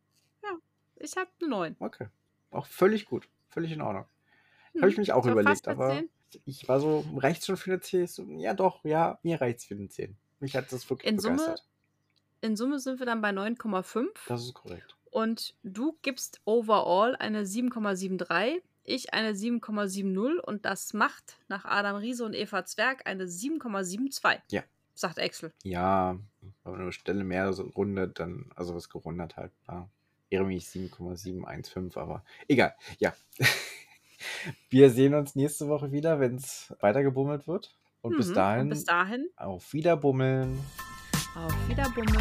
Ich habe eine neun. okay. Auch völlig gut. Völlig in Ordnung. Hm. Habe ich mich auch So überlegt, aber ich war so, reicht's schon für eine 10? So, ja, doch, ja, mir reicht's für eine 10. Mich hat das wirklich In Summe- begeistert. In Summe sind wir dann bei 9,5. Das ist korrekt. Und du gibst overall eine 7,73, ich eine 7,70 und das macht nach Adam Riese und Eva Zwerg eine 7,72. Ja. Sagt Excel. Ja, wenn man eine Stelle mehr so rundet, dann, also was gerundet halt, war. Wäre mich 7,715, aber egal, ja. <laughs> Wir sehen uns nächste Woche wieder, wenn es weitergebummelt wird. Und bis Mhm. dahin, Und bis dahin, auf Wiederbummeln. Auf Wiederbummel.